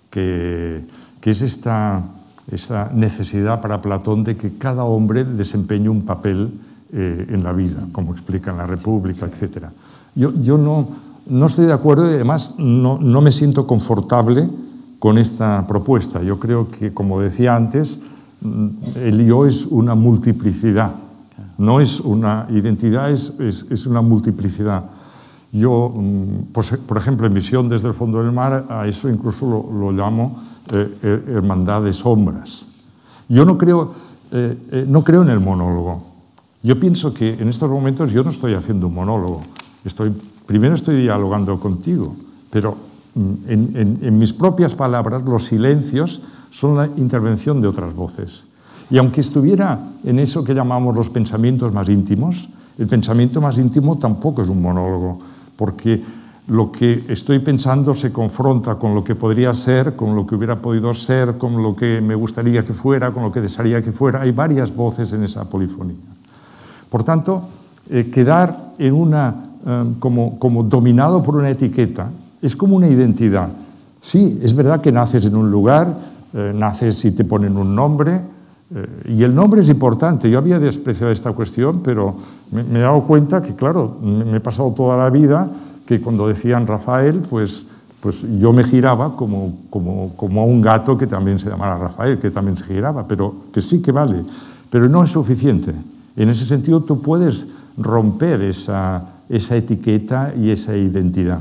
[SPEAKER 3] que, que es esta, esta, necesidad para Platón de que cada hombre desempeñe un papel eh, en la vida, como explica en la República, etc. Yo, yo no, no estoy de acuerdo y además no, no me siento confortable con esta propuesta. Yo creo que, como decía antes, mm, el yo es una multiplicidad, no es una identidad, es, es, una multiplicidad. Yo, mm, por ejemplo, en Visión desde el fondo del mar, a eso incluso lo, llamo eh, eh, hermandad de sombras. Yo no creo, eh, no creo en el monólogo. Yo pienso que en estos momentos yo no estoy haciendo un monólogo. Estoy, primero estoy dialogando contigo, pero en, mis propias palabras, los silencios son la intervención de otras voces. Y aunque estuviera en eso que llamamos los pensamientos más íntimos, el pensamiento más íntimo tampoco es un monólogo, porque lo que estoy pensando se confronta con lo que podría ser, con lo que hubiera podido ser, con lo que me gustaría que fuera, con lo que desearía que fuera. Hay varias voces en esa polifonía. Por tanto, eh, quedar en una, eh, como, como dominado por una etiqueta, es como una identidad. Sí, es verdad que naces en un lugar, eh, naces y te ponen un nombre, eh, y el nombre es importante. Yo había despreciado esta cuestión, pero me, he dado cuenta que, claro, me, he pasado toda la vida que cuando decían Rafael, pues, pues yo me giraba como, como, como un gato que también se llamara Rafael, que también se giraba, pero que sí que vale. Pero no es suficiente. En ese sentido, tú puedes romper esa, esa etiqueta y esa identidad.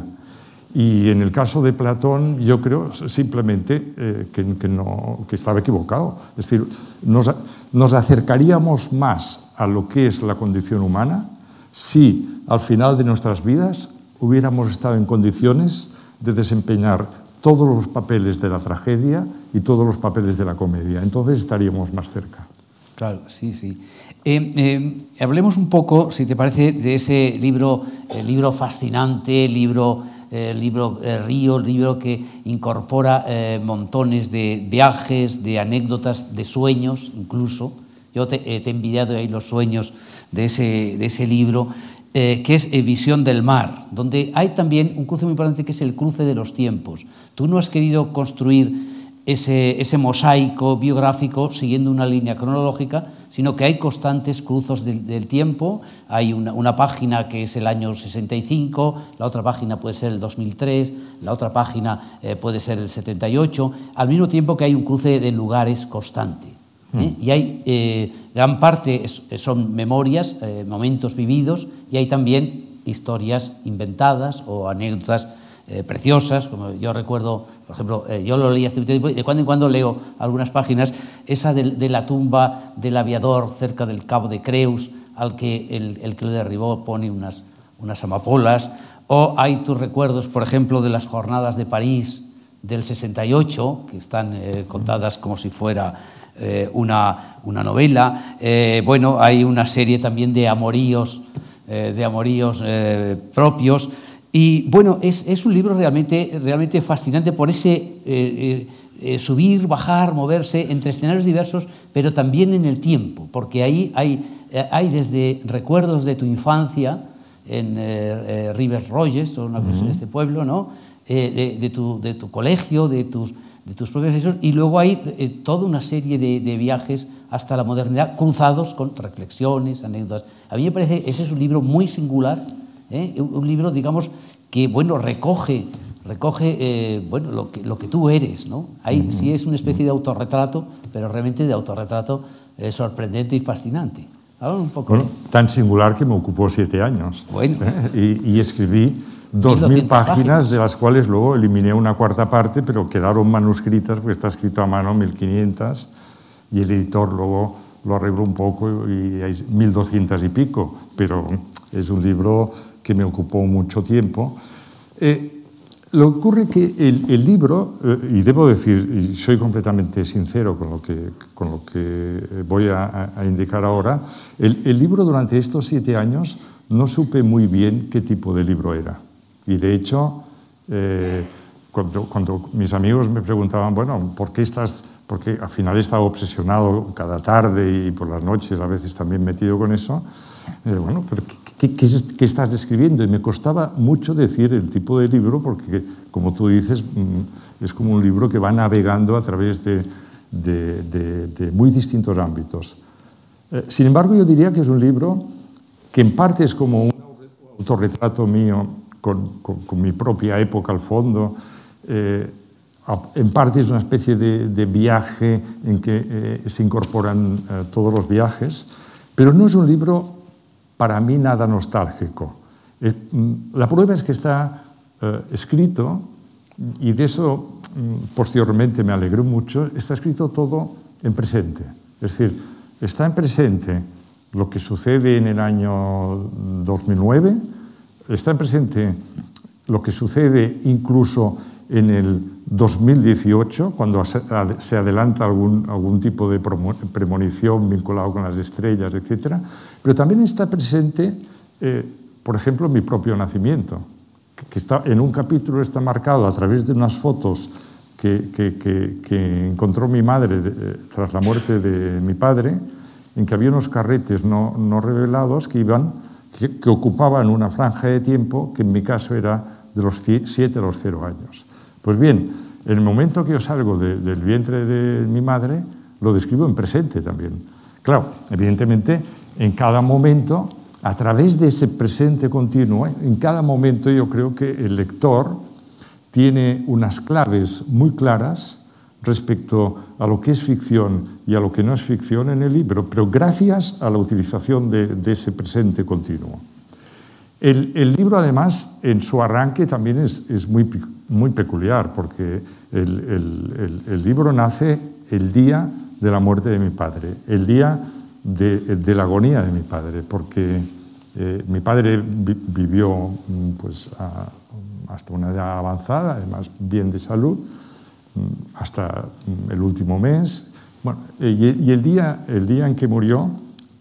[SPEAKER 3] Y en el caso de Platón, yo creo simplemente eh, que, no, que, estaba equivocado. Es decir, nos, nos, acercaríamos más a lo que es la condición humana si al final de nuestras vidas hubiéramos estado en condiciones de desempeñar todos los papeles de la tragedia y todos los papeles de la comedia. Entonces estaríamos más cerca.
[SPEAKER 2] Claro, sí, sí. Eh, eh, hablemos un poco, si te parece, de ese libro, el libro fascinante, libro el libro Río, el libro que incorpora eh, montones de viajes, de anécdotas, de sueños incluso. Yo te, eh, he envidiado ahí los sueños de ese, de ese libro, eh, que es Visión del Mar, donde hay también un cruce muy importante que es el cruce de los tiempos. Tú no has querido construir ese, ese mosaico biográfico siguiendo una línea cronológica, sino que hay constantes cruzos del, tiempo. Hay una, página que es el año 65, la otra página puede ser el 2003, la otra página eh, puede ser el 78, al mismo tiempo que hay un cruce de lugares constante. ¿eh? Mm. Y hay eh, gran parte son memorias, momentos vividos, y hay también historias inventadas o anécdotas eh, preciosas, como yo recuerdo, por ejemplo, eh, yo lo leí hace un tiempo y de cuando en cuando leo algunas páginas, esa de, la tumba del aviador cerca del cabo de Creus, al que el, que lo derribó pone unas, unas amapolas, o hay tus recuerdos, por ejemplo, de las jornadas de París del 68, que están eh, contadas como si fuera una, una, novela. bueno, hay una serie también de amoríos, de amoríos propios. Y bueno, es, es un libro realmente, realmente fascinante por ese eh, eh, eh, subir, bajar, moverse entre escenarios diversos, pero también en el tiempo, porque ahí hay, hay desde recuerdos de tu infancia en Rivers Rogers, o una en este pueblo, ¿no? De, de, tu, de, tu, colegio, de tus, de tus propios hechos, y luego hay toda una serie de, de, viajes hasta la modernidad cruzados con reflexiones, anécdotas. A mí me parece, ese es un libro muy singular, ¿eh? un libro, digamos, que bueno, recoge, recoge eh, bueno, lo, que, lo que tú eres. ¿no? Ahí sí es una especie de autorretrato, pero realmente de autorretrato eh, sorprendente y fascinante.
[SPEAKER 3] Un poco. Bueno, tan singular que me ocupó siete años. Bueno. Y, y, escribí 2.000 páginas, de las cuales luego eliminé una cuarta parte, pero quedaron manuscritas porque está escrito a mano 1.500 y el editor luego lo arregló un poco y hay 1.200 y pico, pero es un libro que me ocupó mucho tiempo. Eh, lo que ocurre que el, libro, eh, y debo decir, y soy completamente sincero con lo que, con lo que voy a, indicar ahora, el, el, libro durante estos siete años no supe muy bien qué tipo de libro era. Y de hecho, eh, cuando, cuando, mis amigos me preguntaban, bueno, ¿por qué estás, porque al final he estado obsesionado cada tarde y por las noches a veces también metido con eso, eh, bueno, pero ¿qué, qué, estás escribiendo? Y me costaba mucho decir el tipo de libro porque, como tú dices, mm, es como un libro que va navegando a través de, de, de, muy distintos ámbitos. Eh, sin embargo, yo diría que es un libro que en parte es como un autorretrato mío con, con, con mi propia época al fondo, eh, en parte es una especie de, de viaje en que eh, se incorporan eh, todos los viajes, pero no es un libro para mí nada nostálgico. Mm, la prueba es que está escrito, y de eso mm, posteriormente me alegré mucho, está escrito todo en presente. Es decir, está en presente lo que sucede en el año 2009, está en presente lo que sucede incluso en el 2018, cuando se adelanta algún, algún tipo de premonición vinculado con las estrellas, etc. Pero también está presente, eh, por ejemplo, mi propio nacimiento, que está, en un capítulo está marcado a través de unas fotos que, que, que, que encontró mi madre de, tras la muerte de mi padre, en que había unos carretes no, no revelados que, iban, que, ocupaban una franja de tiempo que en mi caso era de los 7 a los 0 años. Pues bien, en el momento que yo salgo de, del vientre de mi madre, lo describo en presente también. Claro, evidentemente, en cada momento, a través de ese presente continuo, en cada momento yo creo que el lector tiene unas claves muy claras respecto a lo que es ficción y a lo que no es ficción en el libro, pero gracias a la utilización de ese presente continuo. El, el, libro, además, en su arranque también es, es muy, muy peculiar, porque el, el, libro nace el día de la muerte de mi padre, el día de, de la agonía de mi padre, porque eh, mi padre vi, vivió pues, a, hasta una edad avanzada, además bien de salud, hasta el último mes. Bueno, y, y el, día, el día en que murió,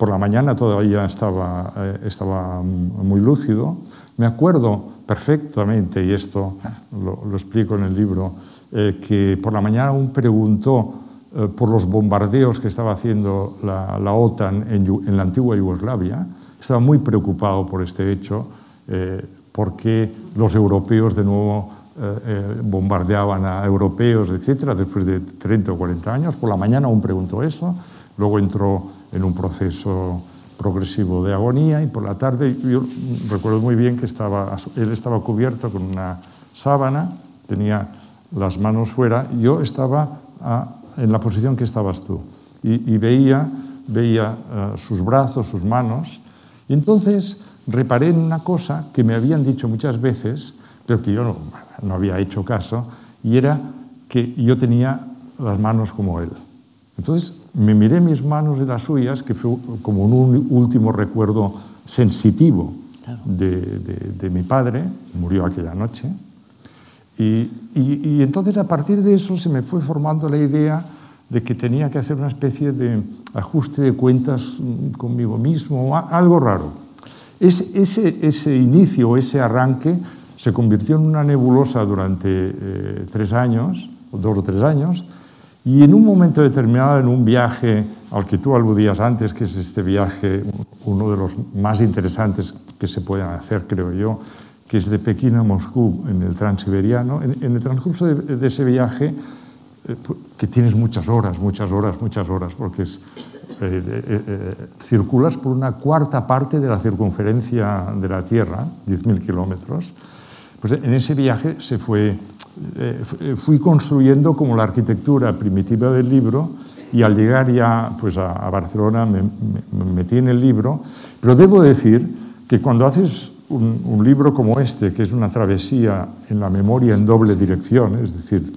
[SPEAKER 3] por la mañana todavía estaba, eh, estaba muy lúcido. Me acuerdo perfectamente, y esto lo, lo explico en el libro, eh, que por la mañana aún preguntó eh, por los bombardeos que estaba haciendo la, la OTAN en, en, la antigua Yugoslavia. Estaba muy preocupado por este hecho, eh, porque los europeos de nuevo eh, eh, bombardeaban a europeos, etcétera, después de 30 o 40 años. Por la mañana aún preguntó eso, luego entró en un proceso progresivo de agonía y por la tarde yo recuerdo muy bien que estaba, él estaba cubierto con una sábana, tenía las manos fuera, y yo estaba a, en la posición que estabas tú y, y veía, veía uh, sus brazos, sus manos, y entonces reparé en una cosa que me habían dicho muchas veces, pero que yo no, no había hecho caso, y era que yo tenía las manos como él. Entonces me miré mis manos y las suyas, que fue como un último recuerdo sensitivo claro. de, de, de, mi padre, murió aquella noche. Y, y, y, entonces a partir de eso se me fue formando la idea de que tenía que hacer una especie de ajuste de cuentas conmigo mismo, algo raro. Ese, ese, ese inicio, ese arranque, se convirtió en una nebulosa durante eh, tres años, dos o tres años, y en un momento determinado, en un viaje al que tú aludías antes, que es este viaje, uno de los más interesantes que se pueden hacer, creo yo, que es de Pekín a Moscú en el transiberiano, en, el transcurso de, ese viaje, eh, que tienes muchas horas, muchas horas, muchas horas, porque es, eh, eh, eh, circulas por una cuarta parte de la circunferencia de la Tierra, 10.000 kilómetros, pues en ese viaje se fue eh, fui construyendo como la arquitectura primitiva del libro y al llegar ya pues, a, a Barcelona me, me, me, metí en el libro, pero debo decir que cuando haces un, libro como este, que es una travesía en la memoria en doble dirección, es decir,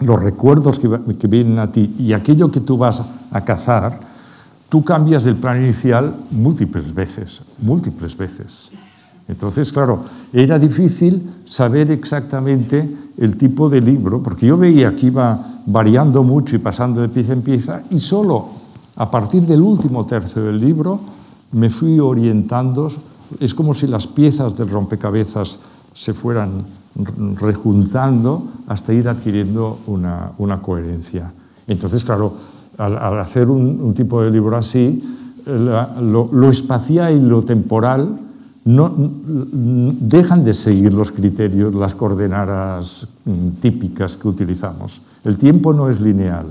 [SPEAKER 3] los recuerdos que, que vienen a ti y aquello que tú vas a cazar, tú cambias el plan inicial múltiples veces, múltiples veces. Entonces, claro, era difícil saber exactamente el tipo de libro, porque yo veía que iba variando mucho y pasando de pieza en pieza, y solo a partir del último tercio del libro me fui orientando. Es como si las piezas del rompecabezas se fueran rejuntando hasta ir adquiriendo una, coherencia. Entonces, claro, al, hacer un, tipo de libro así, lo, espacial y lo temporal no, dejan de seguir los criterios, las coordenadas mm, típicas que utilizamos. El tiempo no es lineal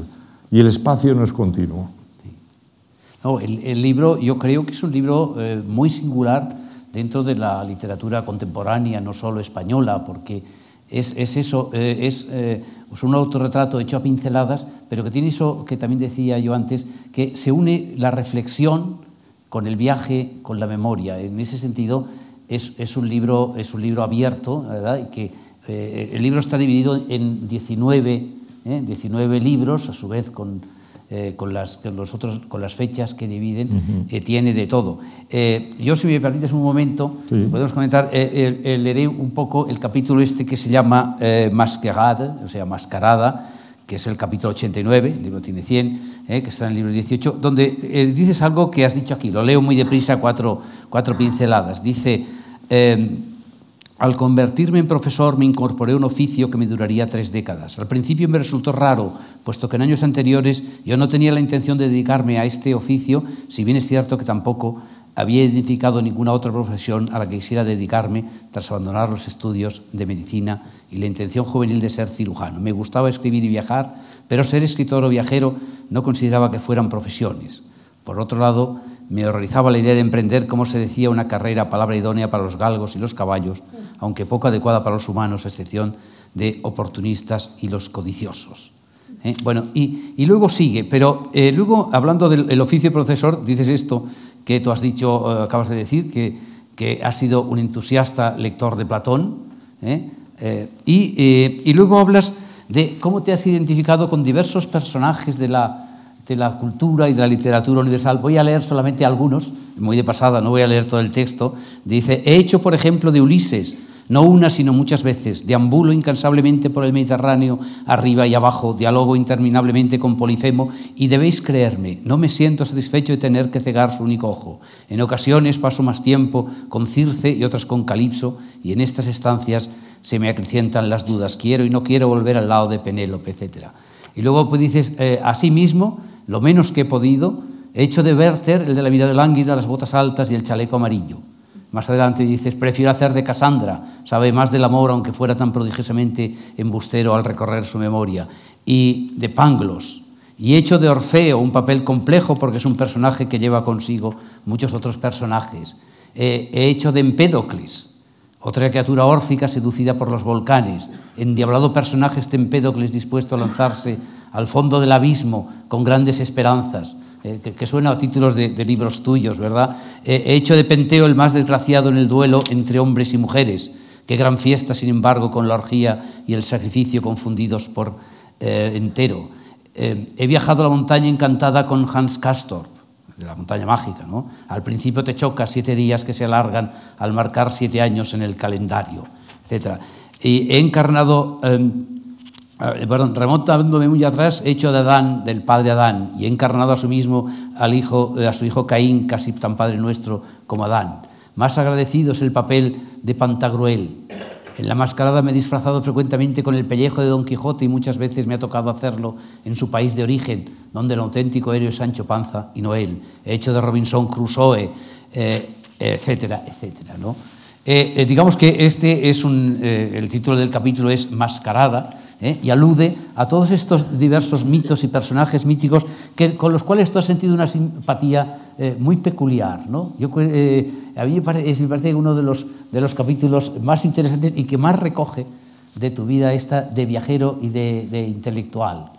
[SPEAKER 3] y el espacio no es continuo. Sí.
[SPEAKER 2] No, el, el, libro yo creo que es un libro eh, muy singular dentro de la literatura contemporánea, no solo española, porque es, es eso, eh, es, eh, es, un autorretrato hecho a pinceladas, pero que tiene eso que también decía yo antes, que se une la reflexión, con el viaje, con la memoria. En ese sentido, es, un, libro, es un libro abierto, ¿verdad? Y que, eh, el libro está dividido en 19, 19 ¿eh? libros, a su vez con, eh, con, las, los otros, con las fechas que dividen, tiene de todo. yo, si me permites un momento, podemos comentar, leeré un poco el capítulo este que se llama Masquerade, o sea, Mascarada, que es el capítulo 89, el libro tiene 100, eh, que está en el libro 18, donde eh, dices algo que has dicho aquí, lo leo muy deprisa, cuatro, cuatro pinceladas. Dice, em, al convertirme en profesor me incorporé a un oficio que me duraría tres décadas. Al principio me resultó raro, puesto que en años anteriores yo no tenía la intención de dedicarme a este oficio, si bien es cierto que tampoco había identificado ninguna otra profesión a la que quisiera dedicarme tras abandonar los estudios de medicina y la intención juvenil de ser cirujano. Me gustaba escribir y viajar, pero ser escritor o viajero no consideraba que fueran profesiones. Por otro lado, me horrorizaba la idea de emprender, como se decía, una carrera, palabra idónea para los galgos y los caballos, aunque poco adecuada para los humanos, a excepción de oportunistas y los codiciosos. ¿Eh? Bueno, y, luego sigue, pero eh, luego, hablando del oficio de profesor, dices esto, que tú has dicho, eh, acabas de decir, que, que has sido un entusiasta lector de Platón, y, luego hablas de cómo te has identificado con diversos personajes de la, de la cultura y de la literatura universal. Voy a leer solamente algunos, muy de pasada, no voy a leer todo el texto. Dice, he hecho, por ejemplo, de Ulises, no una, sino muchas veces. Deambulo incansablemente por el Mediterráneo, arriba y abajo, dialogo interminablemente con Polifemo, y debéis creerme, no me siento satisfecho de tener que cegar su único ojo. En ocasiones paso más tiempo con Circe y otras con Calipso, y en estas estancias se me acrecientan las dudas. Quiero y no quiero volver al lado de Penélope, etc. Y luego pues dices, eh, mismo, lo menos que he podido, he hecho de Werther, el de la mirada lánguida, las botas altas y el chaleco amarillo. Más adelante dices, prefiero hacer de Cassandra, sabe más del amor aunque fuera tan prodigiosamente embustero al recorrer su memoria, y de Panglos, y hecho de Orfeo, un papel complejo porque es un personaje que lleva consigo muchos otros personajes. he hecho de Empédocles, otra criatura órfica seducida por los volcanes, endiablado personaje este Empédocles dispuesto a lanzarse al fondo del abismo con grandes esperanzas, eh, que, suena a títulos de, libros tuyos, ¿verdad? Eh, he hecho de Penteo el más desgraciado en el duelo entre hombres y mujeres. Qué gran fiesta, sin embargo, con la orgía y el sacrificio confundidos por eh, entero. he viajado a la montaña encantada con Hans Castor, de la montaña mágica, ¿no? Al principio te choca siete días que se alargan al marcar siete años en el calendario, etc. Y he encarnado em, perdón, remontándome muy atrás, hecho de Adán, del padre Adán, y he encarnado a su mismo al hijo, a su hijo Caín, casi tan padre nuestro como Adán. Más agradecido es el papel de Pantagruel. En la mascarada me he disfrazado frecuentemente con el pellejo de Don Quijote y muchas veces me ha tocado hacerlo en su país de origen, donde el auténtico héroe es Sancho Panza y no él. He hecho de Robinson Crusoe, eh, etcétera, etcétera. ¿no? Eh, eh, digamos que este es un, el título del capítulo es Mascarada, ¿eh? y alude a todos estos diversos mitos y personajes míticos que, con los cuales tú has sentido una simpatía eh, muy peculiar. ¿no? Yo, eh, a mí me parece, me parece uno de los, de los capítulos más interesantes y que más recoge de tu vida esta de viajero y de, de intelectual.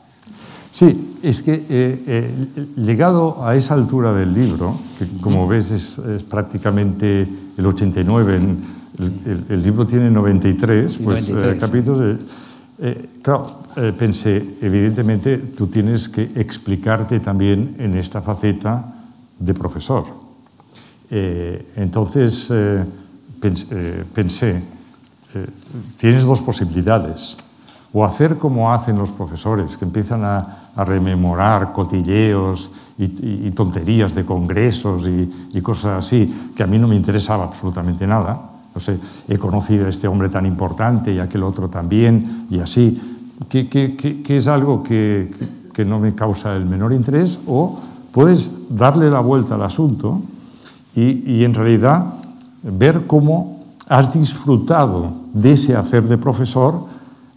[SPEAKER 3] Sí, es que eh, eh, llegado a esa altura del libro, que como ves es, prácticamente el 89, el, libro tiene 93, pues 93, capítulos, claro, pensé, evidentemente tú tienes que explicarte también en esta faceta de profesor. entonces pensé, tienes dos posibilidades o hacer como hacen los profesores, que empiezan a, rememorar cotilleos y, tonterías de congresos y, cosas así, que a mí no me interesaba absolutamente nada. No sé, he conocido a este hombre tan importante y a aquel otro también, y así, que, que es algo que, no me causa el menor interés, o puedes darle la vuelta al asunto y en realidad ver cómo has disfrutado de ese hacer de profesor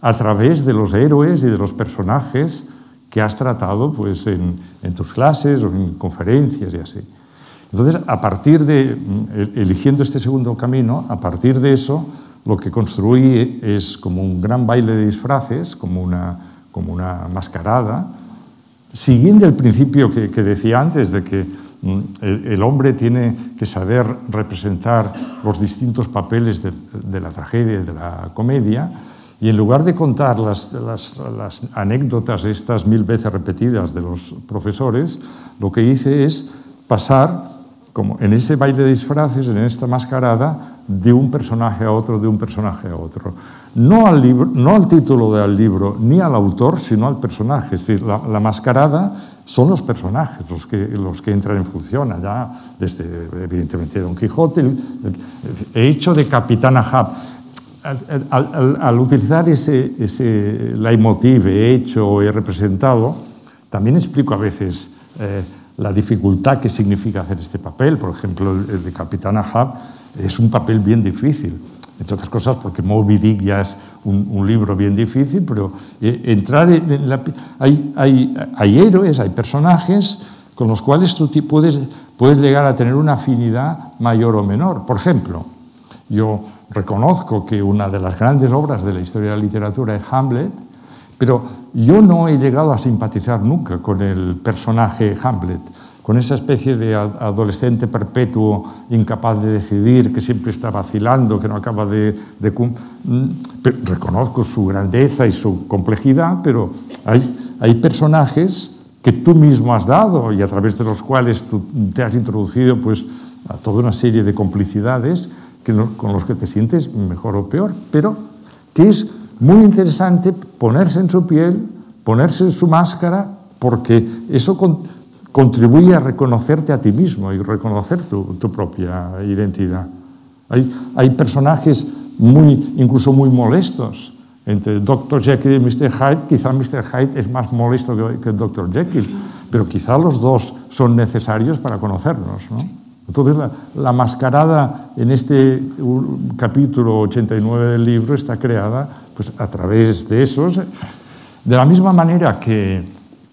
[SPEAKER 3] a través de los héroes y de los personajes que has tratado pues, en, tus clases o en conferencias y así. Entonces, a partir de, mm, eligiendo este segundo camino, a partir de eso, lo que construí es como un gran baile de disfraces, como una, como una mascarada, siguiendo el principio que, decía antes de que mm, el, hombre tiene que saber representar los distintos papeles de, de la tragedia y de la comedia, y en lugar de contar las, las, las, anécdotas estas mil veces repetidas de los profesores, lo que hice es pasar, como en ese baile de disfraces, en esta mascarada, de un personaje a otro, de un personaje a otro. No al, libro, no al título del libro, ni al autor, sino al personaje. Es decir, la, mascarada son los personajes los que, entran en función allá, desde evidentemente Don Quijote. He hecho de Capitán Ahab al, utilizar ese, ese leitmotiv he hecho he representado, también explico a veces eh, la dificultad que significa hacer este papel. Por ejemplo, el de Capitán Ahab es un papel bien difícil. Entre otras cosas porque Moby Dick ya es un, libro bien difícil, pero eh, entrar. Hay, hay, hay, héroes, hay personajes con los cuales tú puedes, puedes llegar a tener una afinidad mayor o menor. Por ejemplo, yo reconozco que una de las grandes obras de la historia de la literatura es Hamlet, pero yo no he llegado a simpatizar nunca con el personaje Hamlet, con esa especie de adolescente perpetuo, incapaz de decidir, que siempre está vacilando, que no acaba de... Mm, reconozco su grandeza y su complejidad, pero hay, hay personajes que tú mismo has dado y a través de los cuales tú te has introducido pues, a toda una serie de complicidades con los que te sientes mejor o peor, pero que es muy interesante ponerse en su piel, ponerse en su máscara, porque eso contribuye a reconocerte a ti mismo y reconocer tu, propia identidad. Hay, hay, personajes muy, incluso muy molestos. Entre Dr. Jekyll y Mr. Hyde, quizá Mr. Hyde es más molesto que, el Dr. Jekyll, pero quizá los dos son necesarios para conocernos. ¿no? Entonces, la, mascarada en este capítulo 89 del libro está creada pues, a través de esos. De la misma manera que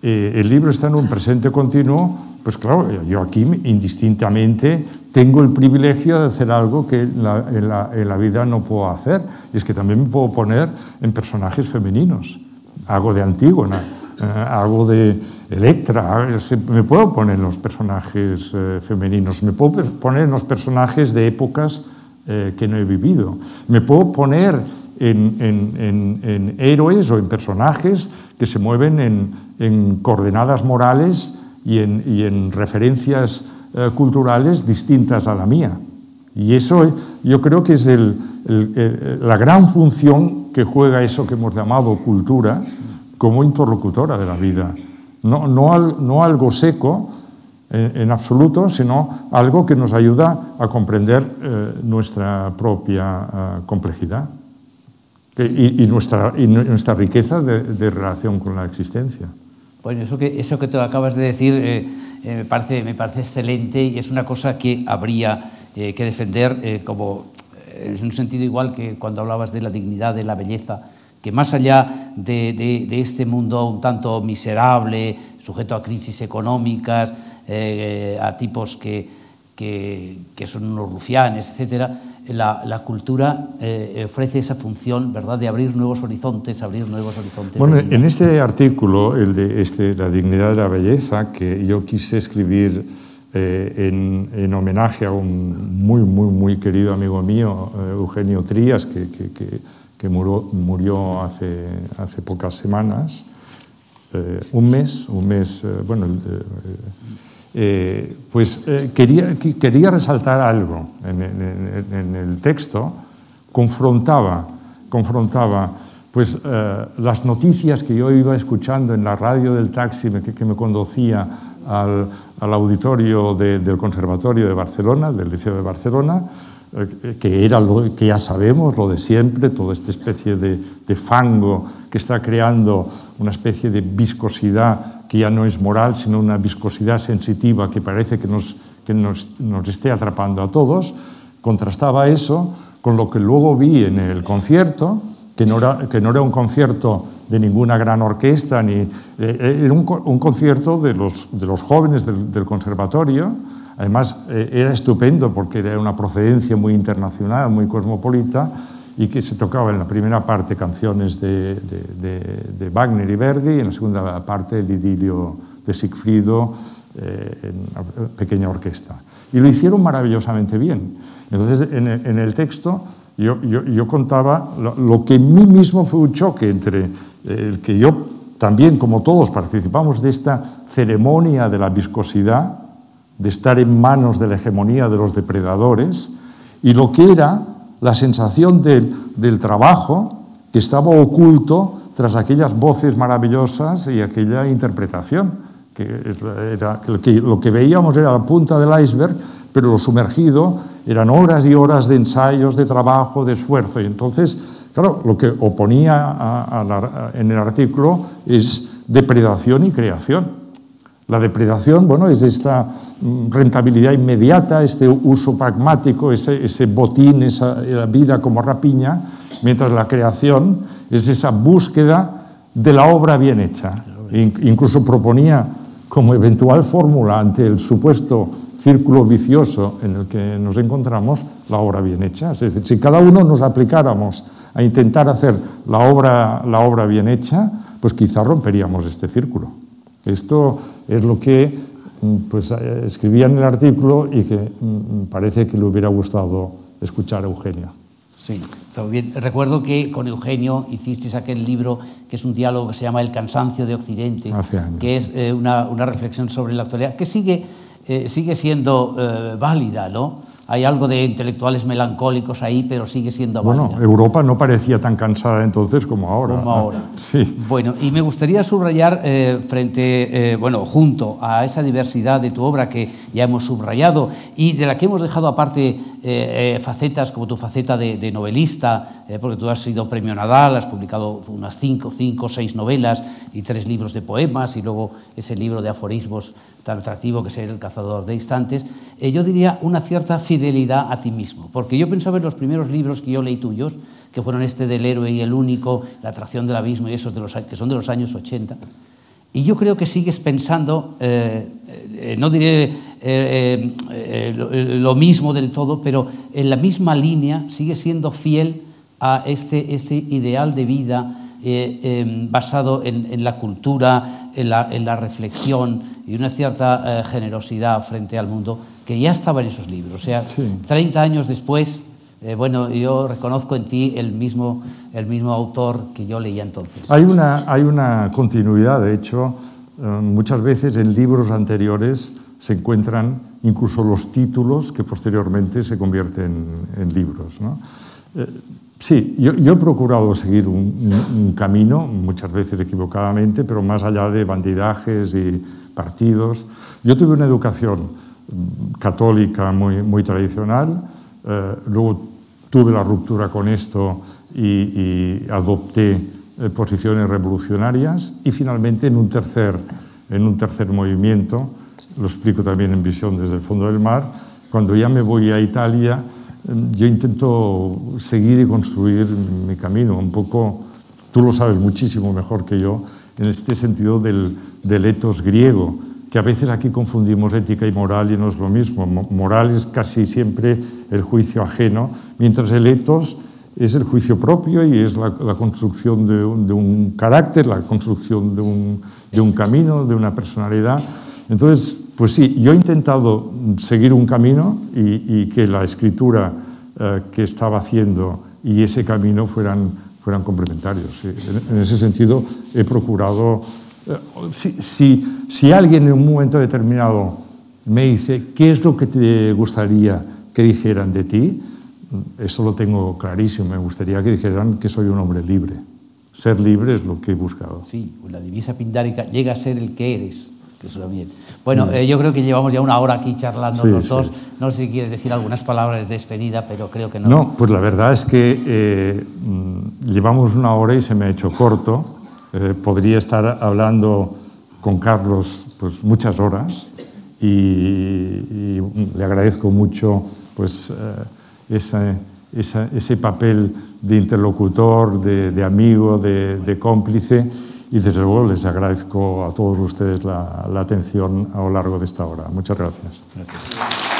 [SPEAKER 3] eh, el libro está en un presente continuo, pues claro, yo aquí indistintamente tengo el privilegio de hacer algo que en la, vida no puedo hacer, y es que también me puedo poner en personajes femeninos. Hago de Antígona, eh, hago de Electra, me puedo poner en los personajes eh, femeninos, me puedo poner en los personajes de épocas que no he vivido, me puedo poner en, héroes o en personajes que se mueven en, coordenadas morales y en, referencias eh, culturales distintas a la mía. Y eso yo creo que es la gran función que juega eso que hemos llamado cultura como interlocutora de la vida no, no, algo seco en, absoluto, sino algo que nos ayuda a comprender eh, nuestra propia eh, complejidad y, nuestra, nuestra, riqueza de, relación con la existencia.
[SPEAKER 2] Bueno, eso que, eso que tú acabas de decir eh, me, parece, me parece excelente y es una cosa que habría que defender como, en un sentido igual que cuando hablabas de la dignidad, de la belleza, que más allá de, este mundo un tanto miserable, sujeto a crisis económicas, eh, a tipos que, son unos rufianes, etc., la, cultura eh, ofrece esa función, ¿verdad?, de abrir nuevos horizontes, abrir nuevos horizontes.
[SPEAKER 3] Bueno, en este artículo, el de este, La dignidad de la belleza, que yo quise escribir eh, en, homenaje a un muy, muy, muy querido amigo mío, eh, Eugenio Trías, que, que, murió, murió, hace, hace pocas semanas, un mes, un mes, bueno, eh, pues eh, quería, quería, resaltar algo en, el texto, confrontaba, confrontaba pues, eh, las noticias que yo iba escuchando en la radio del taxi que, me conducía al, al auditorio del Conservatorio de Barcelona, del Liceo de Barcelona, que era lo que ya sabemos, lo de siempre, toda esta especie de, de fango que está creando una especie de viscosidad que ya no es moral, sino una viscosidad sensitiva que parece que nos, que nos, nos esté atrapando a todos, contrastaba eso con lo que luego vi en el concierto, que no era, que no era un concierto de ninguna gran orquesta, ni, eh, era un, concierto de los, de los jóvenes del, del conservatorio, además eh, era estupendo porque era una procedencia muy internacional, muy cosmopolita, y que se tocaba en la primera parte canciones de, de, Wagner y Verdi y en la segunda parte el idilio de Sigfrido eh, en una pequeña orquesta. Y lo hicieron maravillosamente bien. Entonces, en el, texto yo, yo, yo contaba lo, que en mí mismo fue un choque entre el que yo también, como todos, participamos de esta ceremonia de la viscosidad, de estar en manos de la hegemonía de los depredadores, y lo que era la sensación del, del trabajo que estaba oculto tras aquellas voces maravillosas y aquella interpretación. Que, lo que veíamos era la punta del iceberg, pero lo sumergido eran horas y horas de ensayos, de trabajo, de esfuerzo. Y entonces, claro, lo que oponía en el artículo es depredación y creación. La depredación, bueno, es esta mm, rentabilidad inmediata, este uso pragmático, ese, botín, esa vida como rapiña, mientras la creación es esa búsqueda de la obra bien hecha. Incluso proponía como eventual fórmula ante el supuesto círculo vicioso en el que nos encontramos, la obra bien hecha. Es decir, si cada uno nos aplicáramos a intentar hacer la obra, la obra bien hecha, pues quizá romperíamos este círculo. Esto es lo que mm, pues, eh, escribía en el artículo y que mm, parece que le hubiera gustado escuchar a Eugenio.
[SPEAKER 2] Sí, bien. Recuerdo que con Eugenio hicisteis aquel libro que es un diálogo que se llama El cansancio de Occidente, que es eh, una, una, reflexión sobre la actualidad, que sigue, eh, sigue siendo válida, ¿no? Hay algo de intelectuales melancólicos ahí, pero sigue siendo
[SPEAKER 3] válida. Bueno, Europa no parecía tan cansada entonces como ahora.
[SPEAKER 2] Como ahora.
[SPEAKER 3] Sí.
[SPEAKER 2] Bueno, y me gustaría subrayar eh, frente, eh, bueno, junto a esa diversidad de tu obra que ya hemos subrayado y de la que hemos dejado aparte eh, facetas como tu faceta de, novelista, porque tú has sido premio Nadal, has publicado unas cinco, cinco, seis novelas y tres libros de poemas y luego ese libro de aforismos tan atractivo que es El cazador de instantes, yo diría una cierta fidelidad a ti mismo. Porque yo pensaba en los primeros libros que yo leí tuyos, que fueron este del héroe y el único, La atracción del abismo y esos de los, que son de los años 80. Y yo creo que sigues pensando, eh, eh, no diré eh, lo, mismo del todo, pero en la misma línea sigue siendo fiel a este, este ideal de vida em, basado en, la cultura, en la, en la, reflexión y una cierta generosidad frente al mundo que ya estaba en esos libros. O sea, 30 años después, eh, bueno, yo reconozco en ti el mismo, el mismo autor que yo leía entonces.
[SPEAKER 3] Hay una, hay una continuidad, de hecho, eh, muchas veces en libros anteriores se encuentran incluso los títulos que posteriormente se convierten en libros. ¿no? Eh, sí, yo, yo, he procurado seguir un, un, camino, muchas veces equivocadamente, pero más allá de bandidajes y partidos. Yo tuve una educación católica muy, muy tradicional. Eh, luego tuve la ruptura con esto y, y adopté eh, posiciones revolucionarias y finalmente en un, tercer, en un tercer movimiento, lo explico también en Visión desde el fondo del mar, cuando ya me voy a Italia, eh, yo intento seguir y construir mi camino, un poco, tú lo sabes muchísimo mejor que yo, en este sentido del, del etos griego, que a veces aquí confundimos ética y moral y no es lo mismo. Moral es casi siempre el juicio ajeno, mientras el etos es el juicio propio y es la, construcción de un, carácter, la construcción de un, de un, camino, de una personalidad. Entonces, pues sí, yo he intentado seguir un camino y, que la escritura eh, que estaba haciendo y ese camino fueran, fueran complementarios. En, ese sentido, he procurado... Eh, si, si, si alguien en un momento determinado me dice, ¿qué es lo que te gustaría que dijeran de ti? eso lo tengo clarísimo. Me gustaría que dijeran que soy un hombre libre. Ser libre es lo que he buscado.
[SPEAKER 2] Sí, la divisa pindárica llega a ser el que eres. Eso también. Bueno, eh, yo creo que llevamos ya una hora aquí charlando los dos. No sé si quieres decir algunas palabras de despedida, pero creo que no.
[SPEAKER 3] No, pues la verdad es que eh, mm, llevamos una hora y se me ha hecho corto. Eh, podría estar hablando con Carlos pues, muchas horas y, y le agradezco mucho pues, esa, esa, ese papel de interlocutor, de, de amigo, de, de, cómplice y desde luego les agradezco a todos ustedes la, la atención a lo largo de esta hora. Muchas gracias.
[SPEAKER 2] Gracias.